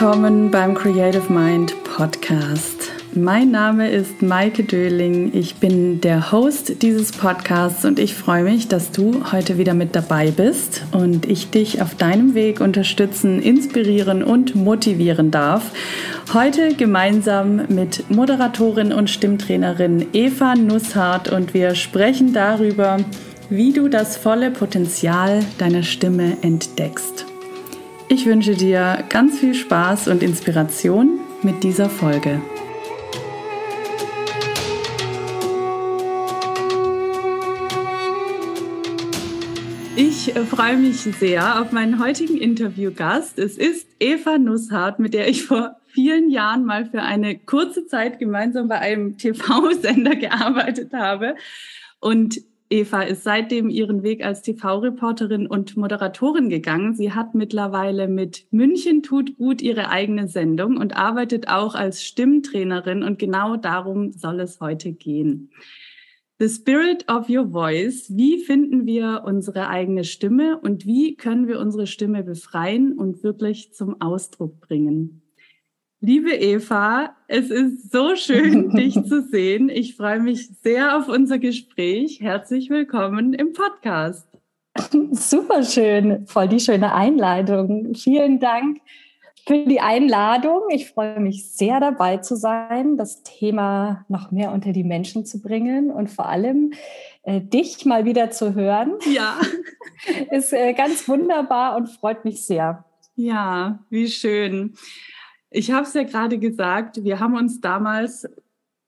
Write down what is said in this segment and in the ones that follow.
Willkommen beim Creative Mind Podcast. Mein Name ist Maike Döling. Ich bin der Host dieses Podcasts und ich freue mich, dass du heute wieder mit dabei bist und ich dich auf deinem Weg unterstützen, inspirieren und motivieren darf. Heute gemeinsam mit Moderatorin und Stimmtrainerin Eva Nusshardt und wir sprechen darüber, wie du das volle Potenzial deiner Stimme entdeckst. Ich wünsche dir ganz viel Spaß und Inspiration mit dieser Folge. Ich freue mich sehr auf meinen heutigen Interviewgast. Es ist Eva Nusshardt, mit der ich vor vielen Jahren mal für eine kurze Zeit gemeinsam bei einem TV-Sender gearbeitet habe. Und Eva ist seitdem ihren Weg als TV-Reporterin und Moderatorin gegangen. Sie hat mittlerweile mit München tut gut ihre eigene Sendung und arbeitet auch als Stimmtrainerin und genau darum soll es heute gehen. The Spirit of Your Voice. Wie finden wir unsere eigene Stimme und wie können wir unsere Stimme befreien und wirklich zum Ausdruck bringen? Liebe Eva, es ist so schön, dich zu sehen. Ich freue mich sehr auf unser Gespräch. Herzlich willkommen im Podcast. Super schön, voll die schöne Einleitung. Vielen Dank für die Einladung. Ich freue mich sehr dabei zu sein, das Thema noch mehr unter die Menschen zu bringen und vor allem äh, dich mal wieder zu hören. Ja. Ist äh, ganz wunderbar und freut mich sehr. Ja, wie schön. Ich habe es ja gerade gesagt, wir haben uns damals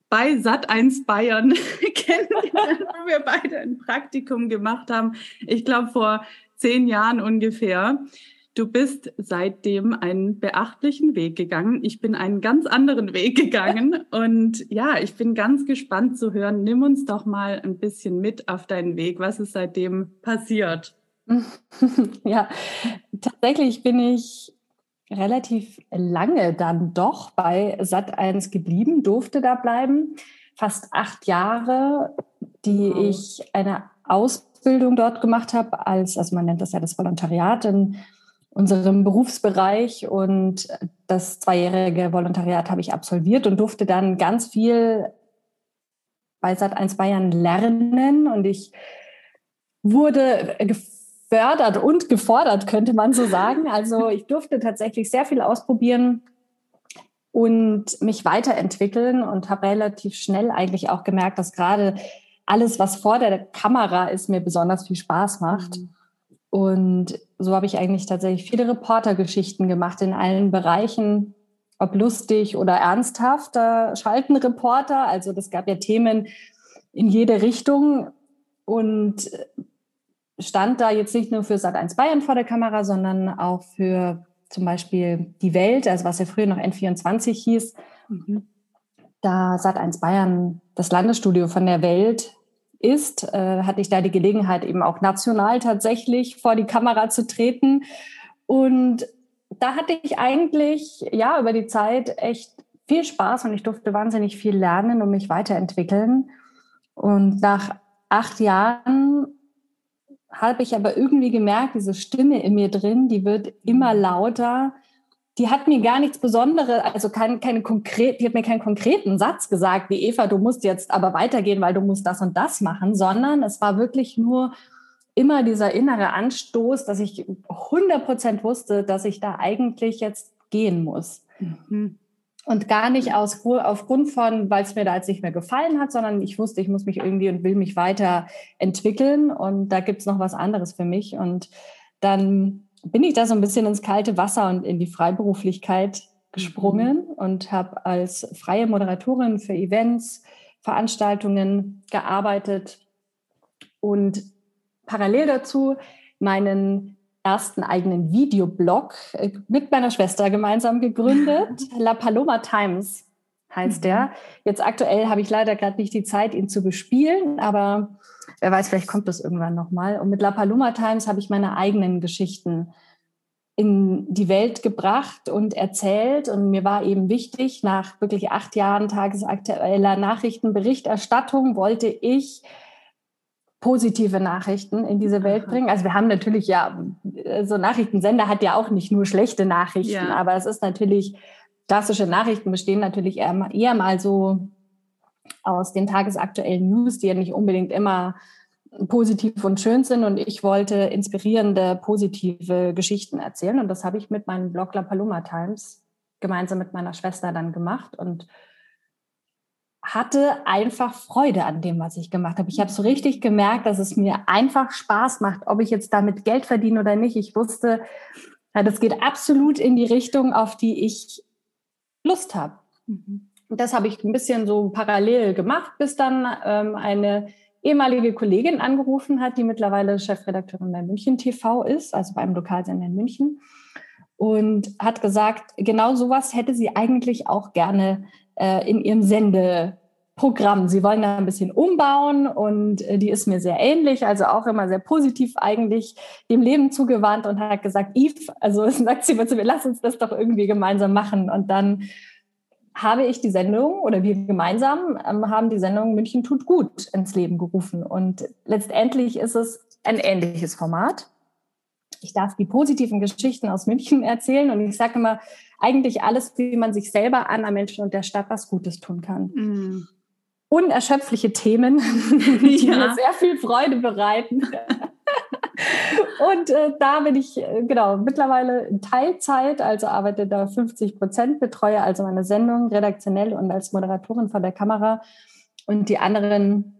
bei Sat1 Bayern kennengelernt, wo wir beide ein Praktikum gemacht haben. Ich glaube vor zehn Jahren ungefähr. Du bist seitdem einen beachtlichen Weg gegangen. Ich bin einen ganz anderen Weg gegangen. Und ja, ich bin ganz gespannt zu hören. Nimm uns doch mal ein bisschen mit auf deinen Weg. Was ist seitdem passiert? ja, tatsächlich bin ich relativ lange dann doch bei Sat1 geblieben, durfte da bleiben. Fast acht Jahre, die wow. ich eine Ausbildung dort gemacht habe, als, also man nennt das ja das Volontariat in unserem Berufsbereich. Und das zweijährige Volontariat habe ich absolviert und durfte dann ganz viel bei Sat1 Bayern lernen. Und ich wurde gefördert und gefordert, könnte man so sagen. Also ich durfte tatsächlich sehr viel ausprobieren und mich weiterentwickeln und habe relativ schnell eigentlich auch gemerkt, dass gerade alles, was vor der Kamera ist, mir besonders viel Spaß macht. Mhm. Und so habe ich eigentlich tatsächlich viele Reportergeschichten gemacht in allen Bereichen, ob lustig oder ernsthaft. Da schalten Reporter. Also das gab ja Themen in jede Richtung. Und stand da jetzt nicht nur für Sat1 Bayern vor der Kamera, sondern auch für zum Beispiel die Welt, also was ja früher noch N24 hieß. Mhm. Da Sat1 Bayern das Landesstudio von der Welt ist, äh, hatte ich da die Gelegenheit, eben auch national tatsächlich vor die Kamera zu treten. Und da hatte ich eigentlich, ja, über die Zeit echt viel Spaß und ich durfte wahnsinnig viel lernen und mich weiterentwickeln. Und nach acht Jahren habe ich aber irgendwie gemerkt, diese Stimme in mir drin, die wird immer lauter. Die hat mir gar nichts Besonderes, also kein, keine konkret, die hat mir keinen konkreten Satz gesagt, wie Eva, du musst jetzt aber weitergehen, weil du musst das und das machen, sondern es war wirklich nur immer dieser innere Anstoß, dass ich 100 Prozent wusste, dass ich da eigentlich jetzt gehen muss. Mhm. Und gar nicht aus, aufgrund von, weil es mir da jetzt nicht mehr gefallen hat, sondern ich wusste, ich muss mich irgendwie und will mich weiterentwickeln und da gibt es noch was anderes für mich. Und dann bin ich da so ein bisschen ins kalte Wasser und in die Freiberuflichkeit gesprungen mhm. und habe als freie Moderatorin für Events, Veranstaltungen gearbeitet und parallel dazu meinen ersten eigenen Videoblog äh, mit meiner Schwester gemeinsam gegründet. La Paloma Times heißt mhm. der. Jetzt aktuell habe ich leider gerade nicht die Zeit, ihn zu bespielen, aber wer weiß, vielleicht kommt das irgendwann nochmal. Und mit La Paloma Times habe ich meine eigenen Geschichten in die Welt gebracht und erzählt. Und mir war eben wichtig, nach wirklich acht Jahren tagesaktueller Nachrichtenberichterstattung wollte ich positive Nachrichten in diese Welt bringen. Also wir haben natürlich ja, so Nachrichtensender hat ja auch nicht nur schlechte Nachrichten, ja. aber es ist natürlich, klassische Nachrichten bestehen natürlich eher, eher mal so aus den tagesaktuellen News, die ja nicht unbedingt immer positiv und schön sind. Und ich wollte inspirierende, positive Geschichten erzählen. Und das habe ich mit meinem Blog La Paloma Times gemeinsam mit meiner Schwester dann gemacht. Und hatte einfach Freude an dem, was ich gemacht habe. Ich habe so richtig gemerkt, dass es mir einfach Spaß macht, ob ich jetzt damit Geld verdiene oder nicht. Ich wusste, das geht absolut in die Richtung, auf die ich Lust habe. Mhm. Und das habe ich ein bisschen so parallel gemacht, bis dann ähm, eine ehemalige Kollegin angerufen hat, die mittlerweile Chefredakteurin bei München TV ist, also beim Lokalsender in München, und hat gesagt, genau sowas hätte sie eigentlich auch gerne äh, in ihrem Sendeprogramm. Sie wollen da ein bisschen umbauen und äh, die ist mir sehr ähnlich, also auch immer sehr positiv eigentlich dem Leben zugewandt und hat gesagt, Yves, also sagt sie zu mir, lass uns das doch irgendwie gemeinsam machen. Und dann habe ich die Sendung oder wir gemeinsam ähm, haben die Sendung München tut gut ins Leben gerufen. Und letztendlich ist es ein ähnliches Format. Ich darf die positiven Geschichten aus München erzählen und ich sage immer, eigentlich alles, wie man sich selber an einem Menschen und der Stadt was Gutes tun kann. Mm. Unerschöpfliche Themen, die ja. mir sehr viel Freude bereiten. und äh, da bin ich, äh, genau, mittlerweile in Teilzeit, also arbeite da 50 Prozent, betreue also meine Sendung redaktionell und als Moderatorin vor der Kamera. Und die anderen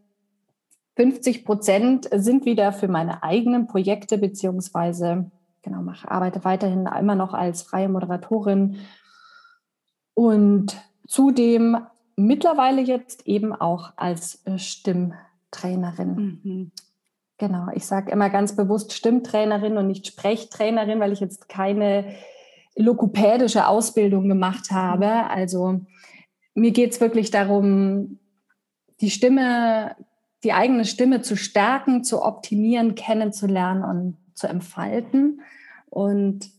50 Prozent sind wieder für meine eigenen Projekte beziehungsweise genau, mache, arbeite weiterhin immer noch als freie Moderatorin und zudem mittlerweile jetzt eben auch als äh, Stimmtrainerin. Mhm. Genau, ich sage immer ganz bewusst Stimmtrainerin und nicht Sprechtrainerin, weil ich jetzt keine lokopädische Ausbildung gemacht habe. Also mir geht es wirklich darum, die Stimme, die eigene Stimme zu stärken, zu optimieren, kennenzulernen und zu entfalten und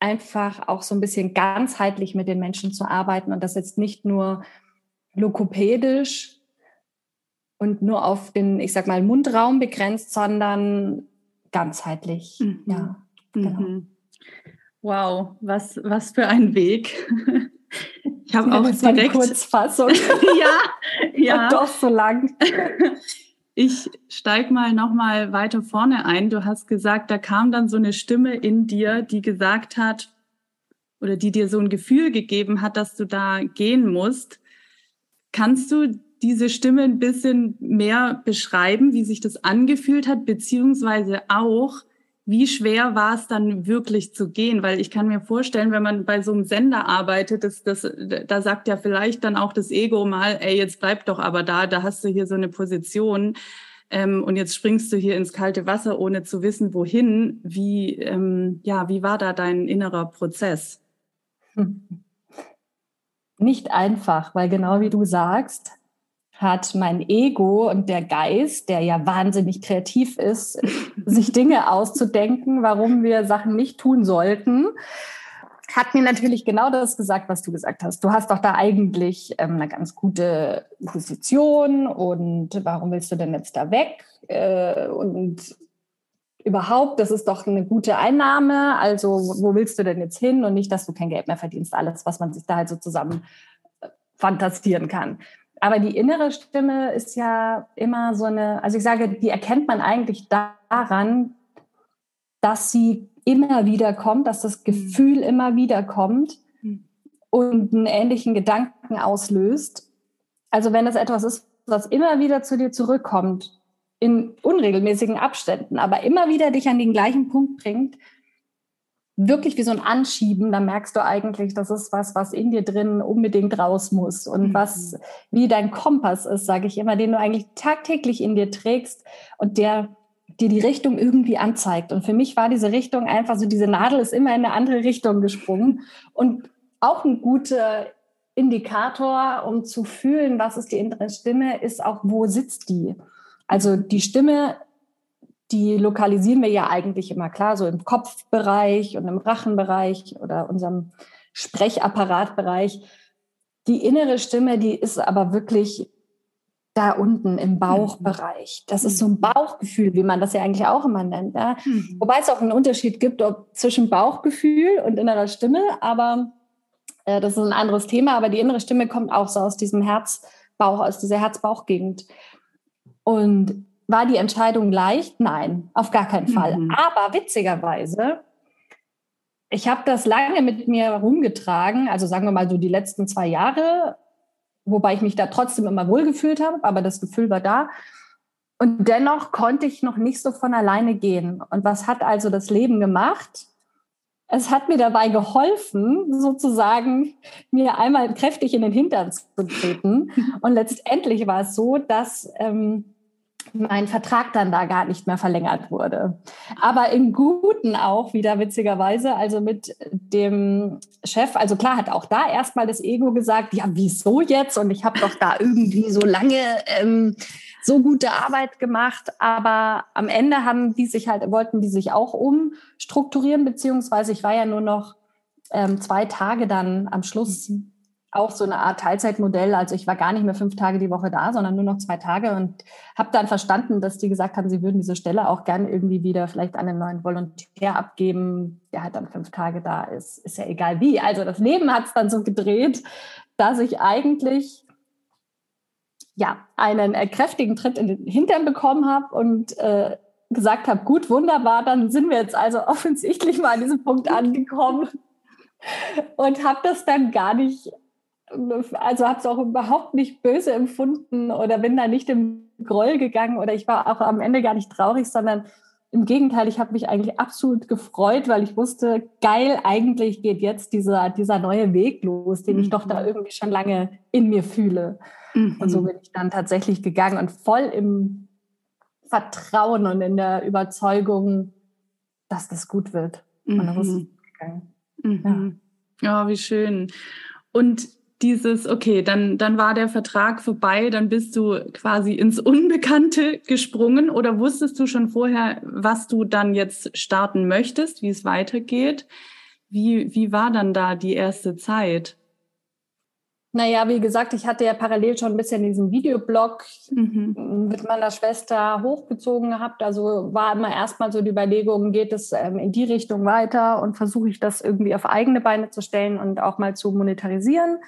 einfach auch so ein bisschen ganzheitlich mit den Menschen zu arbeiten und das jetzt nicht nur lokopädisch und nur auf den, ich sag mal, Mundraum begrenzt, sondern ganzheitlich. Mhm. Ja, genau. Mhm. Wow, was, was für ein Weg. Ich habe auch direkt Kurzfassung. ja, ja. Und doch so lang. Ich steige mal noch mal weiter vorne ein. Du hast gesagt, da kam dann so eine Stimme in dir, die gesagt hat oder die dir so ein Gefühl gegeben hat, dass du da gehen musst. Kannst du diese Stimme ein bisschen mehr beschreiben, wie sich das angefühlt hat, beziehungsweise auch, wie schwer war es dann wirklich zu gehen? Weil ich kann mir vorstellen, wenn man bei so einem Sender arbeitet, das, das, da sagt ja vielleicht dann auch das Ego mal, ey, jetzt bleib doch aber da, da hast du hier so eine Position ähm, und jetzt springst du hier ins kalte Wasser, ohne zu wissen, wohin. Wie, ähm, ja, wie war da dein innerer Prozess? Nicht einfach, weil genau wie du sagst, hat mein Ego und der Geist, der ja wahnsinnig kreativ ist, sich Dinge auszudenken, warum wir Sachen nicht tun sollten, hat mir natürlich genau das gesagt, was du gesagt hast. Du hast doch da eigentlich ähm, eine ganz gute Position und warum willst du denn jetzt da weg? Äh, und überhaupt, das ist doch eine gute Einnahme. Also wo willst du denn jetzt hin? Und nicht, dass du kein Geld mehr verdienst. Alles, was man sich da halt so zusammen äh, fantasieren kann. Aber die innere Stimme ist ja immer so eine, also ich sage, die erkennt man eigentlich daran, dass sie immer wieder kommt, dass das Gefühl immer wieder kommt und einen ähnlichen Gedanken auslöst. Also wenn es etwas ist, was immer wieder zu dir zurückkommt, in unregelmäßigen Abständen, aber immer wieder dich an den gleichen Punkt bringt, wirklich wie so ein Anschieben, da merkst du eigentlich, das ist was, was in dir drin unbedingt raus muss und mhm. was wie dein Kompass ist, sage ich immer, den du eigentlich tagtäglich in dir trägst und der dir die Richtung irgendwie anzeigt. Und für mich war diese Richtung einfach so, diese Nadel ist immer in eine andere Richtung gesprungen und auch ein guter Indikator, um zu fühlen, was ist die innere Stimme, ist auch, wo sitzt die? Also die Stimme die lokalisieren wir ja eigentlich immer klar, so im Kopfbereich und im Rachenbereich oder unserem Sprechapparatbereich. Die innere Stimme, die ist aber wirklich, da unten im Bauchbereich. Das ist so ein Bauchgefühl, wie man das ja eigentlich auch immer nennt. Ja? Mhm. Wobei es auch einen Unterschied gibt ob zwischen Bauchgefühl und innerer Stimme, aber äh, das ist ein anderes Thema. Aber die innere Stimme kommt auch so aus diesem Herzbauch, aus dieser Herzbauchgegend. Und war die Entscheidung leicht? Nein, auf gar keinen Fall. Mhm. Aber witzigerweise, ich habe das lange mit mir rumgetragen, also sagen wir mal so die letzten zwei Jahre wobei ich mich da trotzdem immer wohlgefühlt habe, aber das Gefühl war da. Und dennoch konnte ich noch nicht so von alleine gehen. Und was hat also das Leben gemacht? Es hat mir dabei geholfen, sozusagen mir einmal kräftig in den Hintern zu treten. Und letztendlich war es so, dass ähm, mein Vertrag dann da gar nicht mehr verlängert wurde. Aber im Guten auch wieder witzigerweise, also mit dem Chef, also klar hat auch da erstmal das Ego gesagt, ja, wieso jetzt? Und ich habe doch da irgendwie so lange ähm, so gute Arbeit gemacht. Aber am Ende haben die sich halt, wollten die sich auch umstrukturieren, beziehungsweise ich war ja nur noch ähm, zwei Tage dann am Schluss auch so eine Art Teilzeitmodell. Also ich war gar nicht mehr fünf Tage die Woche da, sondern nur noch zwei Tage und habe dann verstanden, dass die gesagt haben, sie würden diese Stelle auch gerne irgendwie wieder vielleicht an einen neuen Volontär abgeben, der halt dann fünf Tage da ist. Ist ja egal wie. Also das Leben hat es dann so gedreht, dass ich eigentlich ja einen äh, kräftigen Tritt in den Hintern bekommen habe und äh, gesagt habe, gut, wunderbar, dann sind wir jetzt also offensichtlich mal an diesem Punkt angekommen und habe das dann gar nicht also habe es auch überhaupt nicht böse empfunden oder bin da nicht im Groll gegangen oder ich war auch am Ende gar nicht traurig, sondern im Gegenteil, ich habe mich eigentlich absolut gefreut, weil ich wusste, geil, eigentlich geht jetzt dieser, dieser neue Weg los, den ich doch da mhm. irgendwie schon lange in mir fühle. Mhm. Und so bin ich dann tatsächlich gegangen und voll im Vertrauen und in der Überzeugung, dass das gut wird. Mhm. Und dann ist es gegangen. Mhm. Ja. Oh, wie schön. Und dieses, okay, dann, dann war der Vertrag vorbei, dann bist du quasi ins Unbekannte gesprungen oder wusstest du schon vorher, was du dann jetzt starten möchtest, wie es weitergeht? Wie, wie war dann da die erste Zeit? Naja, wie gesagt, ich hatte ja parallel schon ein bisschen diesen Videoblog mhm. mit meiner Schwester hochgezogen gehabt. Also war immer erstmal so die Überlegung, geht es ähm, in die Richtung weiter und versuche ich das irgendwie auf eigene Beine zu stellen und auch mal zu monetarisieren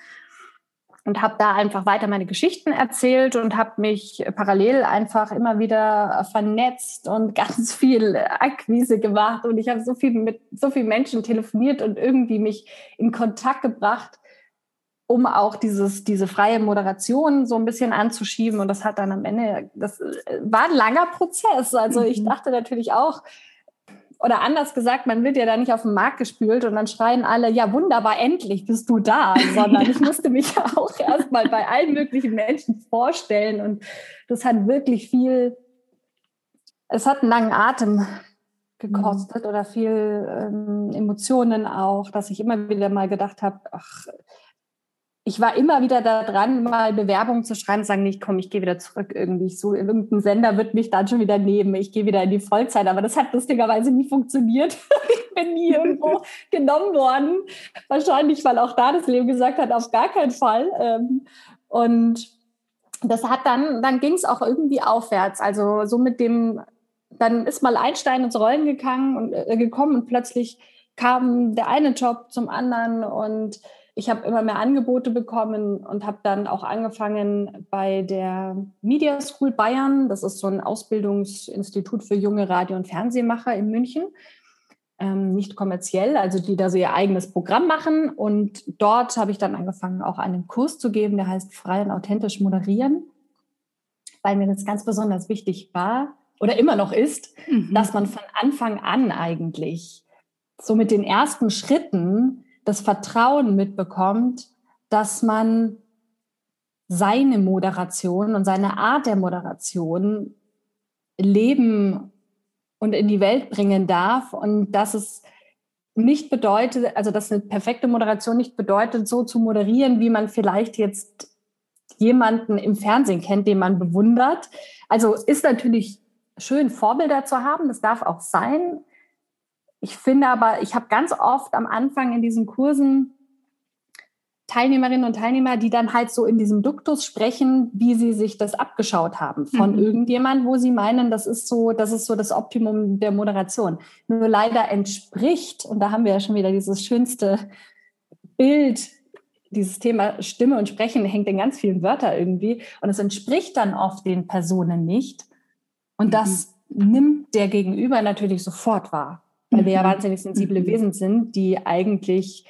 und habe da einfach weiter meine Geschichten erzählt und habe mich parallel einfach immer wieder vernetzt und ganz viel Akquise gemacht und ich habe so viel mit so vielen Menschen telefoniert und irgendwie mich in Kontakt gebracht, um auch dieses diese freie Moderation so ein bisschen anzuschieben und das hat dann am Ende das war ein langer Prozess. Also ich mhm. dachte natürlich auch, oder anders gesagt, man wird ja da nicht auf den Markt gespült und dann schreien alle, ja wunderbar, endlich bist du da, sondern ich musste mich ja auch erstmal bei allen möglichen Menschen vorstellen und das hat wirklich viel, es hat einen langen Atem gekostet mhm. oder viel ähm, Emotionen auch, dass ich immer wieder mal gedacht habe, ach, ich war immer wieder da dran, mal Bewerbungen zu schreiben, sagen, nicht, komm, ich gehe wieder zurück irgendwie. So, irgendein Sender wird mich dann schon wieder nehmen. Ich gehe wieder in die Vollzeit. Aber das hat lustigerweise nie funktioniert. ich bin nie irgendwo genommen worden. Wahrscheinlich, weil auch da das Leben gesagt hat, auf gar keinen Fall. Ähm, und das hat dann, dann ging es auch irgendwie aufwärts. Also so mit dem, dann ist mal Einstein ins Rollen gegangen und, äh, gekommen und plötzlich kam der eine Job zum anderen und ich habe immer mehr Angebote bekommen und habe dann auch angefangen bei der Media School Bayern. Das ist so ein Ausbildungsinstitut für junge Radio- und Fernsehmacher in München. Ähm, nicht kommerziell, also die da so ihr eigenes Programm machen. Und dort habe ich dann angefangen, auch einen Kurs zu geben, der heißt Frei und authentisch moderieren, weil mir das ganz besonders wichtig war oder immer noch ist, mhm. dass man von Anfang an eigentlich so mit den ersten Schritten das Vertrauen mitbekommt, dass man seine Moderation und seine Art der Moderation leben und in die Welt bringen darf und dass es nicht bedeutet, also dass eine perfekte Moderation nicht bedeutet, so zu moderieren, wie man vielleicht jetzt jemanden im Fernsehen kennt, den man bewundert. Also ist natürlich schön, Vorbilder zu haben, das darf auch sein, ich finde aber, ich habe ganz oft am Anfang in diesen Kursen Teilnehmerinnen und Teilnehmer, die dann halt so in diesem Duktus sprechen, wie sie sich das abgeschaut haben von mhm. irgendjemand, wo sie meinen, das ist so, das ist so das Optimum der Moderation. Nur leider entspricht, und da haben wir ja schon wieder dieses schönste Bild, dieses Thema Stimme und Sprechen hängt in ganz vielen Wörtern irgendwie, und es entspricht dann oft den Personen nicht. Und mhm. das nimmt der Gegenüber natürlich sofort wahr, weil wir ja mhm. wahnsinnig sensible mhm. Wesen sind, die eigentlich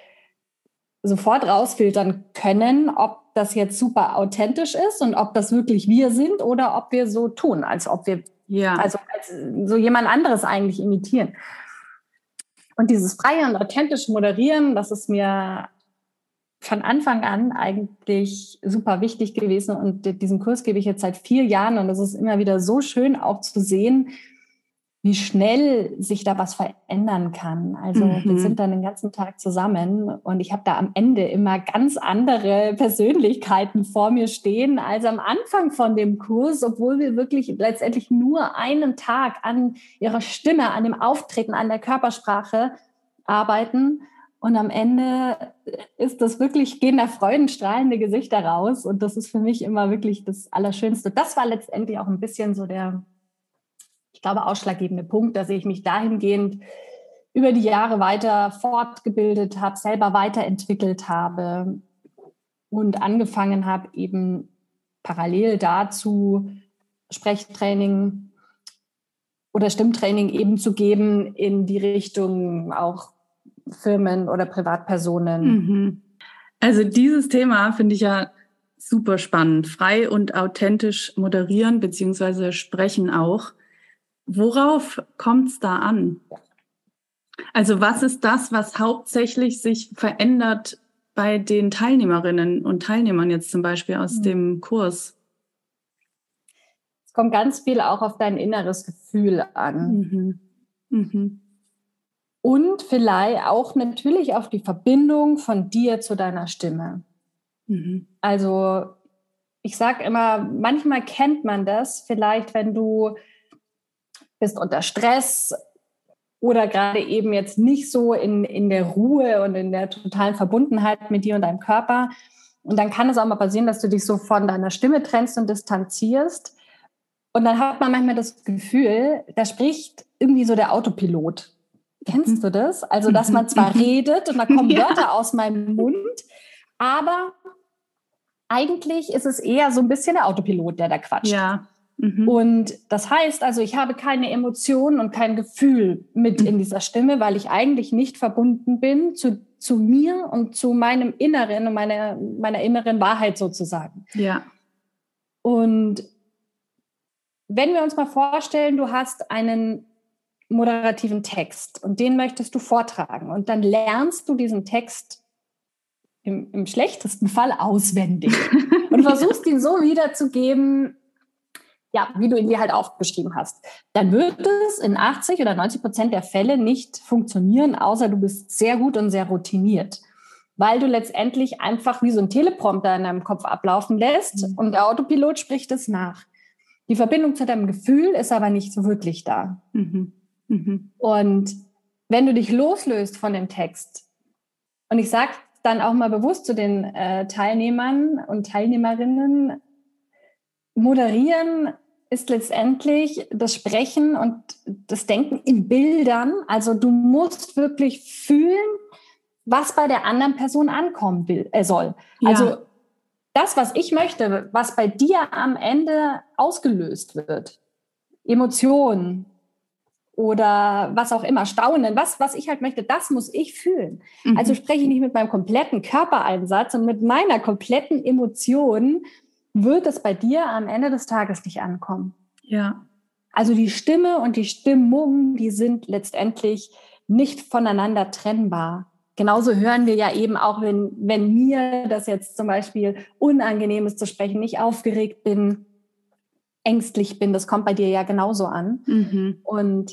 sofort rausfiltern können, ob das jetzt super authentisch ist und ob das wirklich wir sind oder ob wir so tun, als ob wir ja. also als so jemand anderes eigentlich imitieren. Und dieses freie und authentische Moderieren, das ist mir von Anfang an eigentlich super wichtig gewesen. Und diesen Kurs gebe ich jetzt seit vier Jahren und es ist immer wieder so schön auch zu sehen, wie schnell sich da was verändern kann. Also mhm. wir sind dann den ganzen Tag zusammen und ich habe da am Ende immer ganz andere Persönlichkeiten vor mir stehen als am Anfang von dem Kurs, obwohl wir wirklich letztendlich nur einen Tag an ihrer Stimme, an dem Auftreten, an der Körpersprache arbeiten. Und am Ende ist das wirklich, gehen da freudenstrahlende Gesichter raus. Und das ist für mich immer wirklich das Allerschönste. Das war letztendlich auch ein bisschen so der, ich glaube, ausschlaggebende Punkt, dass ich mich dahingehend über die Jahre weiter fortgebildet habe, selber weiterentwickelt habe und angefangen habe, eben parallel dazu Sprechtraining oder Stimmtraining eben zu geben in die Richtung auch Firmen oder Privatpersonen. Mhm. Also dieses Thema finde ich ja super spannend. Frei und authentisch moderieren beziehungsweise sprechen auch. Worauf kommt es da an? Also was ist das, was hauptsächlich sich verändert bei den Teilnehmerinnen und Teilnehmern jetzt zum Beispiel aus mhm. dem Kurs? Es kommt ganz viel auch auf dein inneres Gefühl an. Mhm. Mhm. Und vielleicht auch natürlich auf die Verbindung von dir zu deiner Stimme. Mhm. Also ich sage immer, manchmal kennt man das, vielleicht wenn du bist unter Stress oder gerade eben jetzt nicht so in, in der Ruhe und in der totalen Verbundenheit mit dir und deinem Körper. Und dann kann es auch mal passieren, dass du dich so von deiner Stimme trennst und distanzierst. Und dann hat man manchmal das Gefühl, da spricht irgendwie so der Autopilot. Kennst du das? Also, dass man zwar redet und da kommen ja. Wörter aus meinem Mund, aber eigentlich ist es eher so ein bisschen der Autopilot, der da quatscht. Ja. Mhm. Und das heißt also, ich habe keine Emotionen und kein Gefühl mit mhm. in dieser Stimme, weil ich eigentlich nicht verbunden bin zu, zu mir und zu meinem Inneren und meiner, meiner inneren Wahrheit sozusagen. Ja. Und wenn wir uns mal vorstellen, du hast einen moderativen Text und den möchtest du vortragen und dann lernst du diesen Text im, im schlechtesten Fall auswendig und versuchst ihn so wiederzugeben, ja, wie du ihn dir halt aufgeschrieben hast, dann wird es in 80 oder 90 Prozent der Fälle nicht funktionieren, außer du bist sehr gut und sehr routiniert. Weil du letztendlich einfach wie so ein Teleprompter in deinem Kopf ablaufen lässt mhm. und der Autopilot spricht es nach. Die Verbindung zu deinem Gefühl ist aber nicht so wirklich da. Mhm. Mhm. Und wenn du dich loslöst von dem Text, und ich sage dann auch mal bewusst zu den äh, Teilnehmern und Teilnehmerinnen, Moderieren ist letztendlich das Sprechen und das Denken in Bildern. Also du musst wirklich fühlen, was bei der anderen Person ankommen will, äh, soll. Ja. Also das, was ich möchte, was bei dir am Ende ausgelöst wird, Emotionen oder was auch immer, Staunen, was, was ich halt möchte, das muss ich fühlen. Mhm. Also spreche ich nicht mit meinem kompletten Körpereinsatz und mit meiner kompletten Emotion, wird es bei dir am Ende des Tages nicht ankommen. Ja. Also die Stimme und die Stimmung, die sind letztendlich nicht voneinander trennbar. Genauso hören wir ja eben auch, wenn, wenn mir das jetzt zum Beispiel unangenehm ist zu sprechen, nicht aufgeregt bin, ängstlich bin, das kommt bei dir ja genauso an. Mhm. Und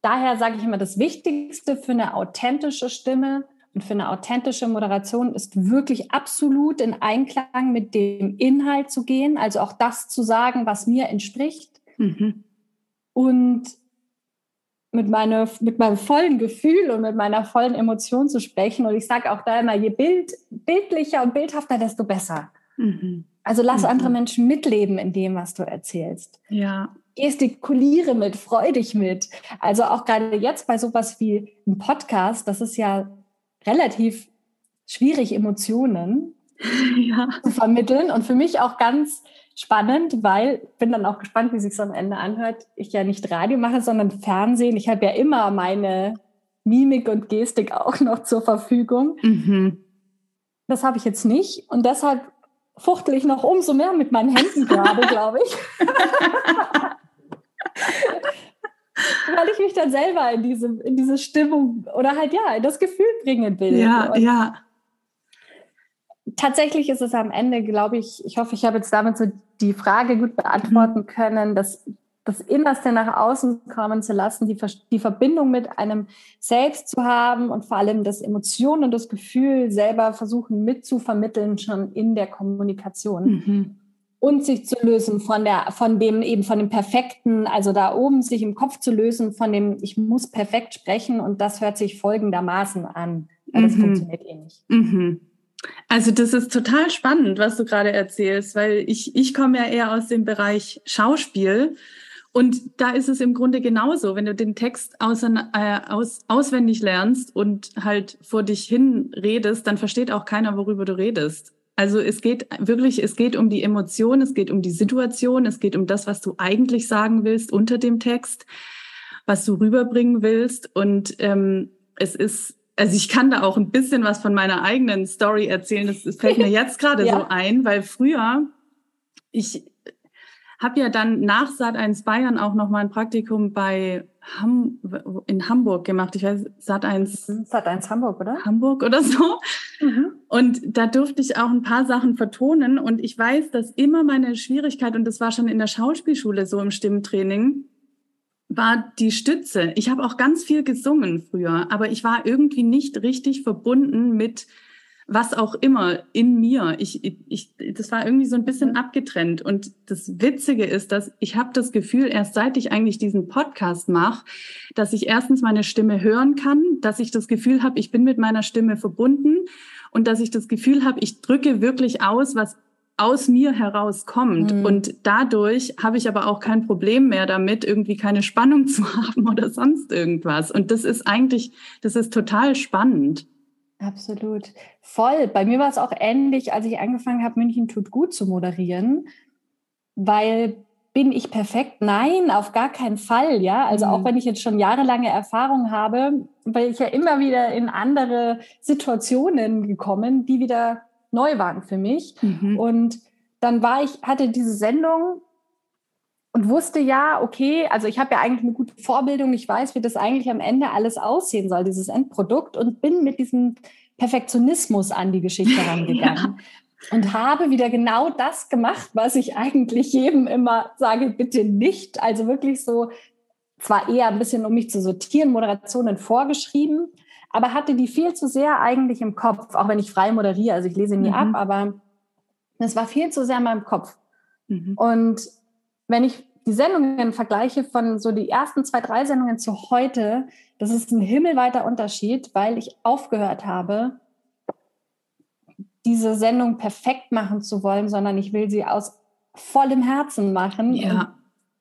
daher sage ich immer, das Wichtigste für eine authentische Stimme und für eine authentische Moderation ist wirklich absolut in Einklang mit dem Inhalt zu gehen, also auch das zu sagen, was mir entspricht. Mhm. Und mit, meine, mit meinem vollen Gefühl und mit meiner vollen Emotion zu sprechen. Und ich sage auch da immer, je bild, bildlicher und bildhafter, desto besser. Mhm. Also lass mhm. andere Menschen mitleben in dem, was du erzählst. Ja. Gestikuliere mit, freu dich mit. Also auch gerade jetzt bei sowas wie einem Podcast, das ist ja relativ schwierig, Emotionen ja. zu vermitteln. Und für mich auch ganz spannend, weil ich bin dann auch gespannt, wie sich am Ende anhört. Ich ja nicht Radio mache, sondern Fernsehen. Ich habe ja immer meine Mimik und Gestik auch noch zur Verfügung. Mhm. Das habe ich jetzt nicht. Und deshalb fuchtel ich noch umso mehr mit meinen Händen gerade, glaube ich. Weil ich mich dann selber in diese, in diese Stimmung oder halt ja, in das Gefühl bringen will. Ja, und ja tatsächlich ist es am Ende, glaube ich, ich hoffe, ich habe jetzt damit so die Frage gut beantworten mhm. können, dass das Innerste nach außen kommen zu lassen, die, die Verbindung mit einem selbst zu haben und vor allem das Emotion und das Gefühl selber versuchen mitzuvermitteln schon in der Kommunikation. Mhm. Und sich zu lösen von der, von dem eben von dem Perfekten, also da oben sich im Kopf zu lösen von dem, ich muss perfekt sprechen und das hört sich folgendermaßen an. Das mhm. funktioniert eh nicht. Mhm. Also das ist total spannend, was du gerade erzählst, weil ich, ich komme ja eher aus dem Bereich Schauspiel. Und da ist es im Grunde genauso, wenn du den Text aus, äh, aus, auswendig lernst und halt vor dich hin redest, dann versteht auch keiner, worüber du redest. Also es geht wirklich, es geht um die Emotion, es geht um die Situation, es geht um das, was du eigentlich sagen willst unter dem Text, was du rüberbringen willst. Und ähm, es ist also ich kann da auch ein bisschen was von meiner eigenen Story erzählen. Das, das fällt mir jetzt gerade ja. so ein, weil früher, ich habe ja dann nach Sat 1 Bayern auch noch mal ein Praktikum bei Ham in Hamburg gemacht. Ich weiß, Sat 1 mhm, Sat 1 Hamburg, oder? Hamburg oder so. Mhm. Und da durfte ich auch ein paar Sachen vertonen. Und ich weiß, dass immer meine Schwierigkeit, und das war schon in der Schauspielschule so im Stimmtraining, war die Stütze. Ich habe auch ganz viel gesungen früher, aber ich war irgendwie nicht richtig verbunden mit was auch immer in mir. Ich, ich, das war irgendwie so ein bisschen abgetrennt. Und das Witzige ist, dass ich habe das Gefühl, erst seit ich eigentlich diesen Podcast mache, dass ich erstens meine Stimme hören kann, dass ich das Gefühl habe, ich bin mit meiner Stimme verbunden und dass ich das Gefühl habe, ich drücke wirklich aus, was aus mir herauskommt. Mhm. Und dadurch habe ich aber auch kein Problem mehr damit, irgendwie keine Spannung zu haben oder sonst irgendwas. Und das ist eigentlich, das ist total spannend. Absolut. Voll. Bei mir war es auch ähnlich, als ich angefangen habe, München tut gut zu moderieren, weil bin ich perfekt? Nein, auf gar keinen Fall. Ja, also mhm. auch wenn ich jetzt schon jahrelange Erfahrung habe, weil ich ja immer wieder in andere Situationen gekommen, die wieder neu waren für mich. Mhm. Und dann war ich, hatte diese Sendung und wusste ja, okay, also ich habe ja eigentlich eine gute Vorbildung, ich weiß, wie das eigentlich am Ende alles aussehen soll, dieses Endprodukt, und bin mit diesem Perfektionismus an die Geschichte rangegangen. ja. Und habe wieder genau das gemacht, was ich eigentlich jedem immer sage, bitte nicht. Also wirklich so, zwar eher ein bisschen, um mich zu sortieren, Moderationen vorgeschrieben, aber hatte die viel zu sehr eigentlich im Kopf, auch wenn ich frei moderiere, also ich lese nie mhm. ab, aber es war viel zu sehr in meinem Kopf. Mhm. Und wenn ich die Sendungen vergleiche von so die ersten zwei, drei Sendungen zu heute, das ist ein himmelweiter Unterschied, weil ich aufgehört habe, diese Sendung perfekt machen zu wollen, sondern ich will sie aus vollem Herzen machen. Ja.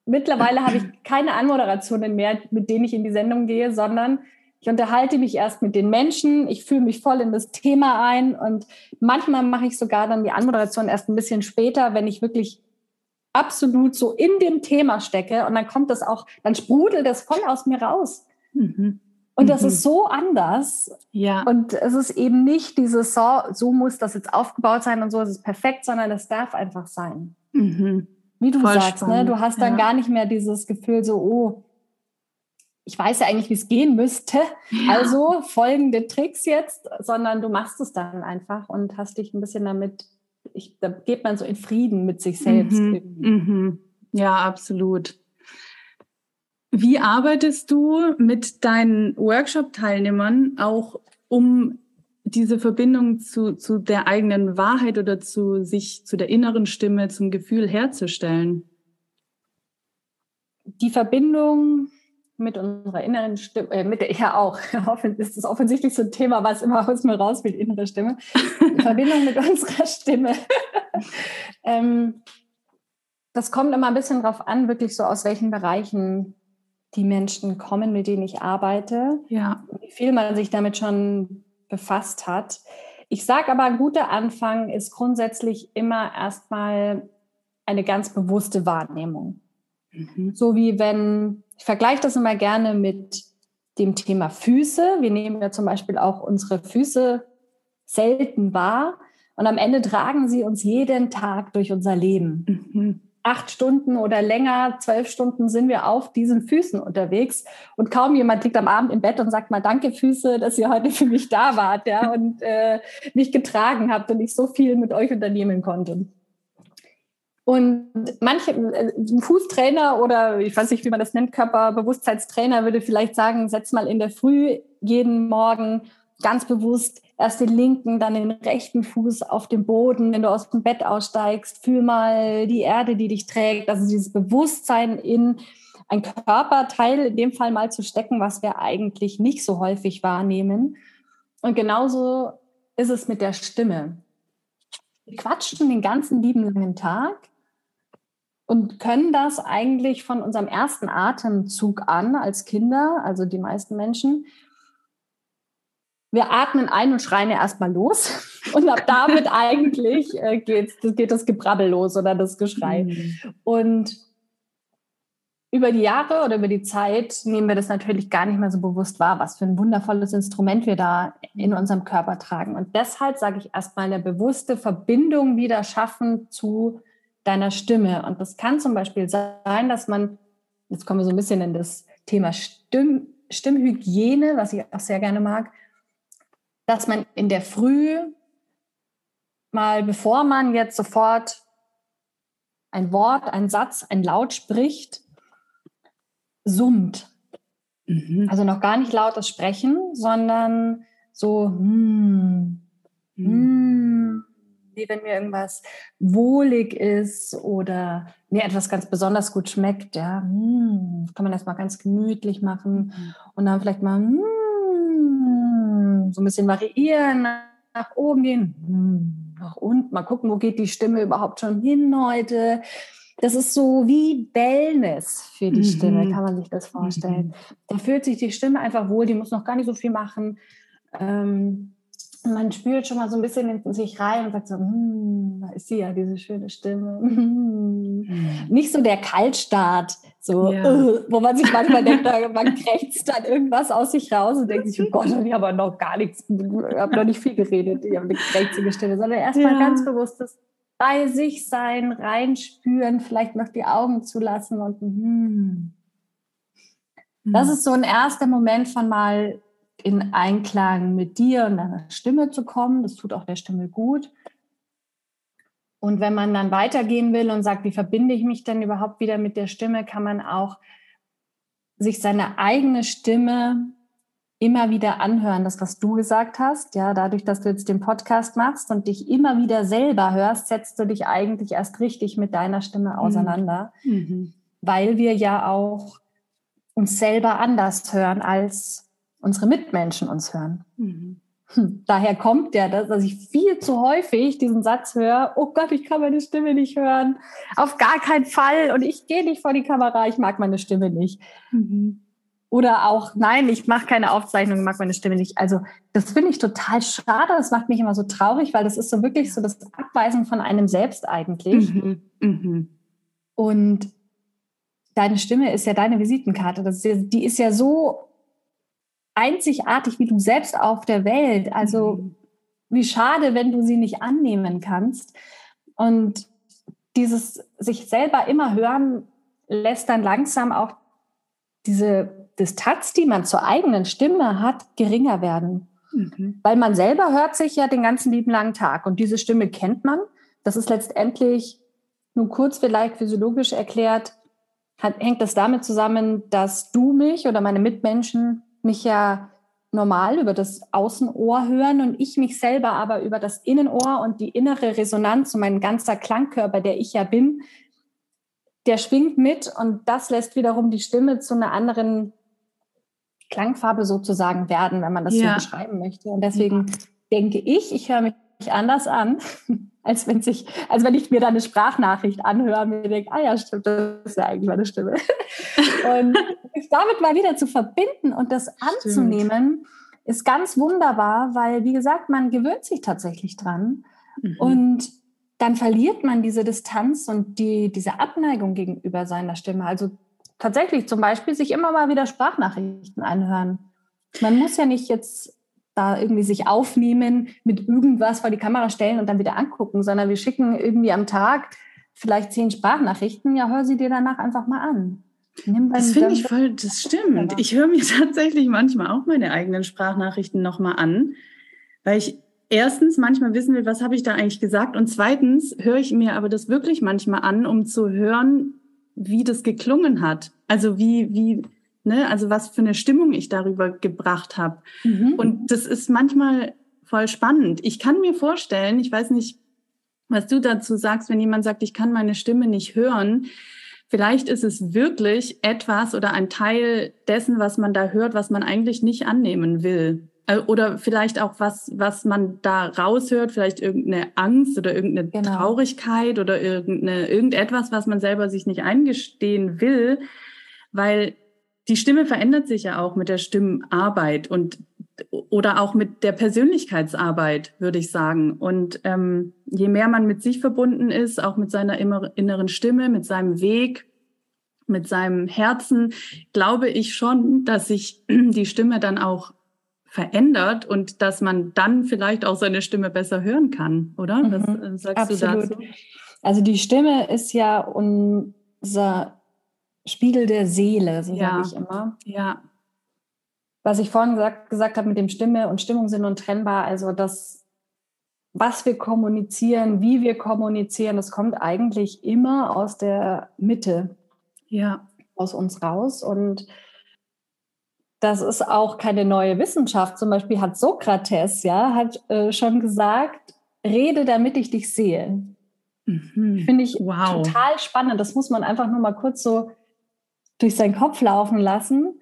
Und mittlerweile habe ich keine Anmoderationen mehr, mit denen ich in die Sendung gehe, sondern ich unterhalte mich erst mit den Menschen, ich fühle mich voll in das Thema ein und manchmal mache ich sogar dann die Anmoderation erst ein bisschen später, wenn ich wirklich absolut so in dem Thema stecke und dann kommt das auch, dann sprudelt das voll aus mir raus. Mhm. Und das mhm. ist so anders. Ja. Und es ist eben nicht dieses, so, so muss das jetzt aufgebaut sein und so ist es perfekt, sondern es darf einfach sein. Mhm. Wie du voll sagst, ne? du hast dann ja. gar nicht mehr dieses Gefühl so, oh, ich weiß ja eigentlich, wie es gehen müsste. Ja. Also folgende Tricks jetzt, sondern du machst es dann einfach und hast dich ein bisschen damit, ich, da geht man so in Frieden mit sich selbst. Mhm. Mhm. Ja, absolut. Wie arbeitest du mit deinen Workshop-Teilnehmern auch, um diese Verbindung zu, zu der eigenen Wahrheit oder zu sich, zu der inneren Stimme, zum Gefühl herzustellen? Die Verbindung mit unserer inneren Stimme, äh, mit der, ja auch, ist das offensichtlich so ein Thema, was immer aus mir raus will, innere Stimme. Die Verbindung mit unserer Stimme. ähm, das kommt immer ein bisschen drauf an, wirklich so aus welchen Bereichen die Menschen kommen, mit denen ich arbeite. Ja. Wie viel man sich damit schon befasst hat. Ich sage aber, ein guter Anfang ist grundsätzlich immer erstmal eine ganz bewusste Wahrnehmung. Mhm. So wie wenn, ich vergleiche das immer gerne mit dem Thema Füße. Wir nehmen ja zum Beispiel auch unsere Füße selten wahr und am Ende tragen sie uns jeden Tag durch unser Leben. Mhm acht Stunden oder länger, zwölf Stunden sind wir auf diesen Füßen unterwegs und kaum jemand liegt am Abend im Bett und sagt mal Danke Füße, dass ihr heute für mich da wart ja, und äh, mich getragen habt und ich so viel mit euch unternehmen konnte. Und manche, äh, ein Fußtrainer oder ich weiß nicht, wie man das nennt, Körperbewusstseinstrainer würde vielleicht sagen, setz mal in der Früh jeden Morgen ganz bewusst erst den linken, dann den rechten Fuß auf dem Boden, wenn du aus dem Bett aussteigst, fühl mal die Erde, die dich trägt, also dieses Bewusstsein in ein Körperteil in dem Fall mal zu stecken, was wir eigentlich nicht so häufig wahrnehmen. Und genauso ist es mit der Stimme. Wir quatschen den ganzen lieben langen Tag und können das eigentlich von unserem ersten Atemzug an als Kinder, also die meisten Menschen, wir atmen ein und schreien erstmal los. Und ab damit eigentlich äh, geht, geht das Gebrabbel los oder das Geschrei. Mhm. Und über die Jahre oder über die Zeit nehmen wir das natürlich gar nicht mehr so bewusst wahr, was für ein wundervolles Instrument wir da in unserem Körper tragen. Und deshalb sage ich erstmal eine bewusste Verbindung wieder schaffen zu deiner Stimme. Und das kann zum Beispiel sein, dass man, jetzt kommen wir so ein bisschen in das Thema Stimm, Stimmhygiene, was ich auch sehr gerne mag, dass man in der Früh mal, bevor man jetzt sofort ein Wort, ein Satz, ein Laut spricht, summt. Mhm. Also noch gar nicht lautes Sprechen, sondern so, hm, hm, wie wenn mir irgendwas wohlig ist oder mir etwas ganz besonders gut schmeckt, ja, hm, kann man das mal ganz gemütlich machen mhm. und dann vielleicht mal, hm, so ein bisschen variieren, nach oben gehen, hm, nach unten, mal gucken, wo geht die Stimme überhaupt schon hin heute. Das ist so wie Wellness für die mhm. Stimme, kann man sich das vorstellen. Mhm. Da fühlt sich die Stimme einfach wohl, die muss noch gar nicht so viel machen. Ähm, man spürt schon mal so ein bisschen in sich rein und sagt so, hm, da ist sie ja, diese schöne Stimme. Mhm. Nicht so der Kaltstart, so, ja. uh, wo man sich manchmal denkt, man krächzt dann irgendwas aus sich raus und denkt sich, oh Gott, ich habe noch gar nichts, ich habe noch nicht viel geredet, ich habe eine krächzige Stimme, sondern erstmal ja. ganz bewusstes bei sich sein, reinspüren, vielleicht noch die Augen zulassen und hm. Das hm. ist so ein erster Moment von mal in Einklang mit dir und deiner Stimme zu kommen. Das tut auch der Stimme gut. Und wenn man dann weitergehen will und sagt, wie verbinde ich mich denn überhaupt wieder mit der Stimme, kann man auch sich seine eigene Stimme immer wieder anhören, das, was du gesagt hast. Ja, dadurch, dass du jetzt den Podcast machst und dich immer wieder selber hörst, setzt du dich eigentlich erst richtig mit deiner Stimme mhm. auseinander, mhm. weil wir ja auch uns selber anders hören, als unsere Mitmenschen uns hören. Mhm. Hm, daher kommt der, dass ich viel zu häufig diesen Satz höre, oh Gott, ich kann meine Stimme nicht hören. Auf gar keinen Fall. Und ich gehe nicht vor die Kamera, ich mag meine Stimme nicht. Mhm. Oder auch, nein, ich mache keine Aufzeichnung, ich mag meine Stimme nicht. Also das finde ich total schade. Das macht mich immer so traurig, weil das ist so wirklich so das Abweisen von einem selbst eigentlich. Mhm. Mhm. Und deine Stimme ist ja deine Visitenkarte. Das ist, die ist ja so einzigartig wie du selbst auf der Welt. Also mhm. wie schade, wenn du sie nicht annehmen kannst. Und dieses sich selber immer hören lässt dann langsam auch diese Distanz, die man zur eigenen Stimme hat, geringer werden. Mhm. Weil man selber hört sich ja den ganzen lieben langen Tag und diese Stimme kennt man. Das ist letztendlich nur kurz vielleicht physiologisch erklärt, hat, hängt das damit zusammen, dass du mich oder meine Mitmenschen mich ja normal über das Außenohr hören und ich mich selber aber über das Innenohr und die innere Resonanz und mein ganzer Klangkörper, der ich ja bin, der schwingt mit und das lässt wiederum die Stimme zu einer anderen Klangfarbe sozusagen werden, wenn man das ja. so beschreiben möchte. Und deswegen ja. denke ich, ich höre mich anders an, als wenn, sich, als wenn ich mir da eine Sprachnachricht anhöre und mir denke, ah ja, stimmt, das ist ja eigentlich meine Stimme. und mich damit mal wieder zu verbinden und das anzunehmen, ist ganz wunderbar, weil, wie gesagt, man gewöhnt sich tatsächlich dran. Mhm. Und dann verliert man diese Distanz und die, diese Abneigung gegenüber seiner Stimme. Also tatsächlich zum Beispiel sich immer mal wieder Sprachnachrichten anhören. Man muss ja nicht jetzt da irgendwie sich aufnehmen, mit irgendwas vor die Kamera stellen und dann wieder angucken, sondern wir schicken irgendwie am Tag vielleicht zehn Sprachnachrichten. Ja, hör sie dir danach einfach mal an. das finde ich voll, das stimmt. Ich höre mir tatsächlich manchmal auch meine eigenen Sprachnachrichten nochmal an, weil ich erstens manchmal wissen will, was habe ich da eigentlich gesagt und zweitens höre ich mir aber das wirklich manchmal an, um zu hören, wie das geklungen hat. Also wie, wie, ne, also was für eine Stimmung ich darüber gebracht habe. Mhm. Und das ist manchmal voll spannend. Ich kann mir vorstellen, ich weiß nicht, was du dazu sagst, wenn jemand sagt, ich kann meine Stimme nicht hören. Vielleicht ist es wirklich etwas oder ein Teil dessen, was man da hört, was man eigentlich nicht annehmen will. Äh, oder vielleicht auch was, was man da raushört, vielleicht irgendeine Angst oder irgendeine genau. Traurigkeit oder irgendeine, irgendetwas, was man selber sich nicht eingestehen will, weil die Stimme verändert sich ja auch mit der Stimmarbeit und oder auch mit der Persönlichkeitsarbeit, würde ich sagen. Und ähm, je mehr man mit sich verbunden ist, auch mit seiner inneren Stimme, mit seinem Weg, mit seinem Herzen, glaube ich schon, dass sich die Stimme dann auch verändert und dass man dann vielleicht auch seine Stimme besser hören kann, oder? Was mhm. Äh, sagst Absolut. du dazu? Also die Stimme ist ja unser Spiegel der Seele, so ja. sage ich immer. Ja. Was ich vorhin gesagt, gesagt habe mit dem Stimme und Stimmung sind untrennbar, also das, was wir kommunizieren, wie wir kommunizieren, das kommt eigentlich immer aus der Mitte. Ja. Aus uns raus und das ist auch keine neue Wissenschaft. Zum Beispiel hat Sokrates ja hat äh, schon gesagt, rede, damit ich dich sehe. Mhm. Finde ich wow. total spannend. Das muss man einfach nur mal kurz so durch seinen Kopf laufen lassen.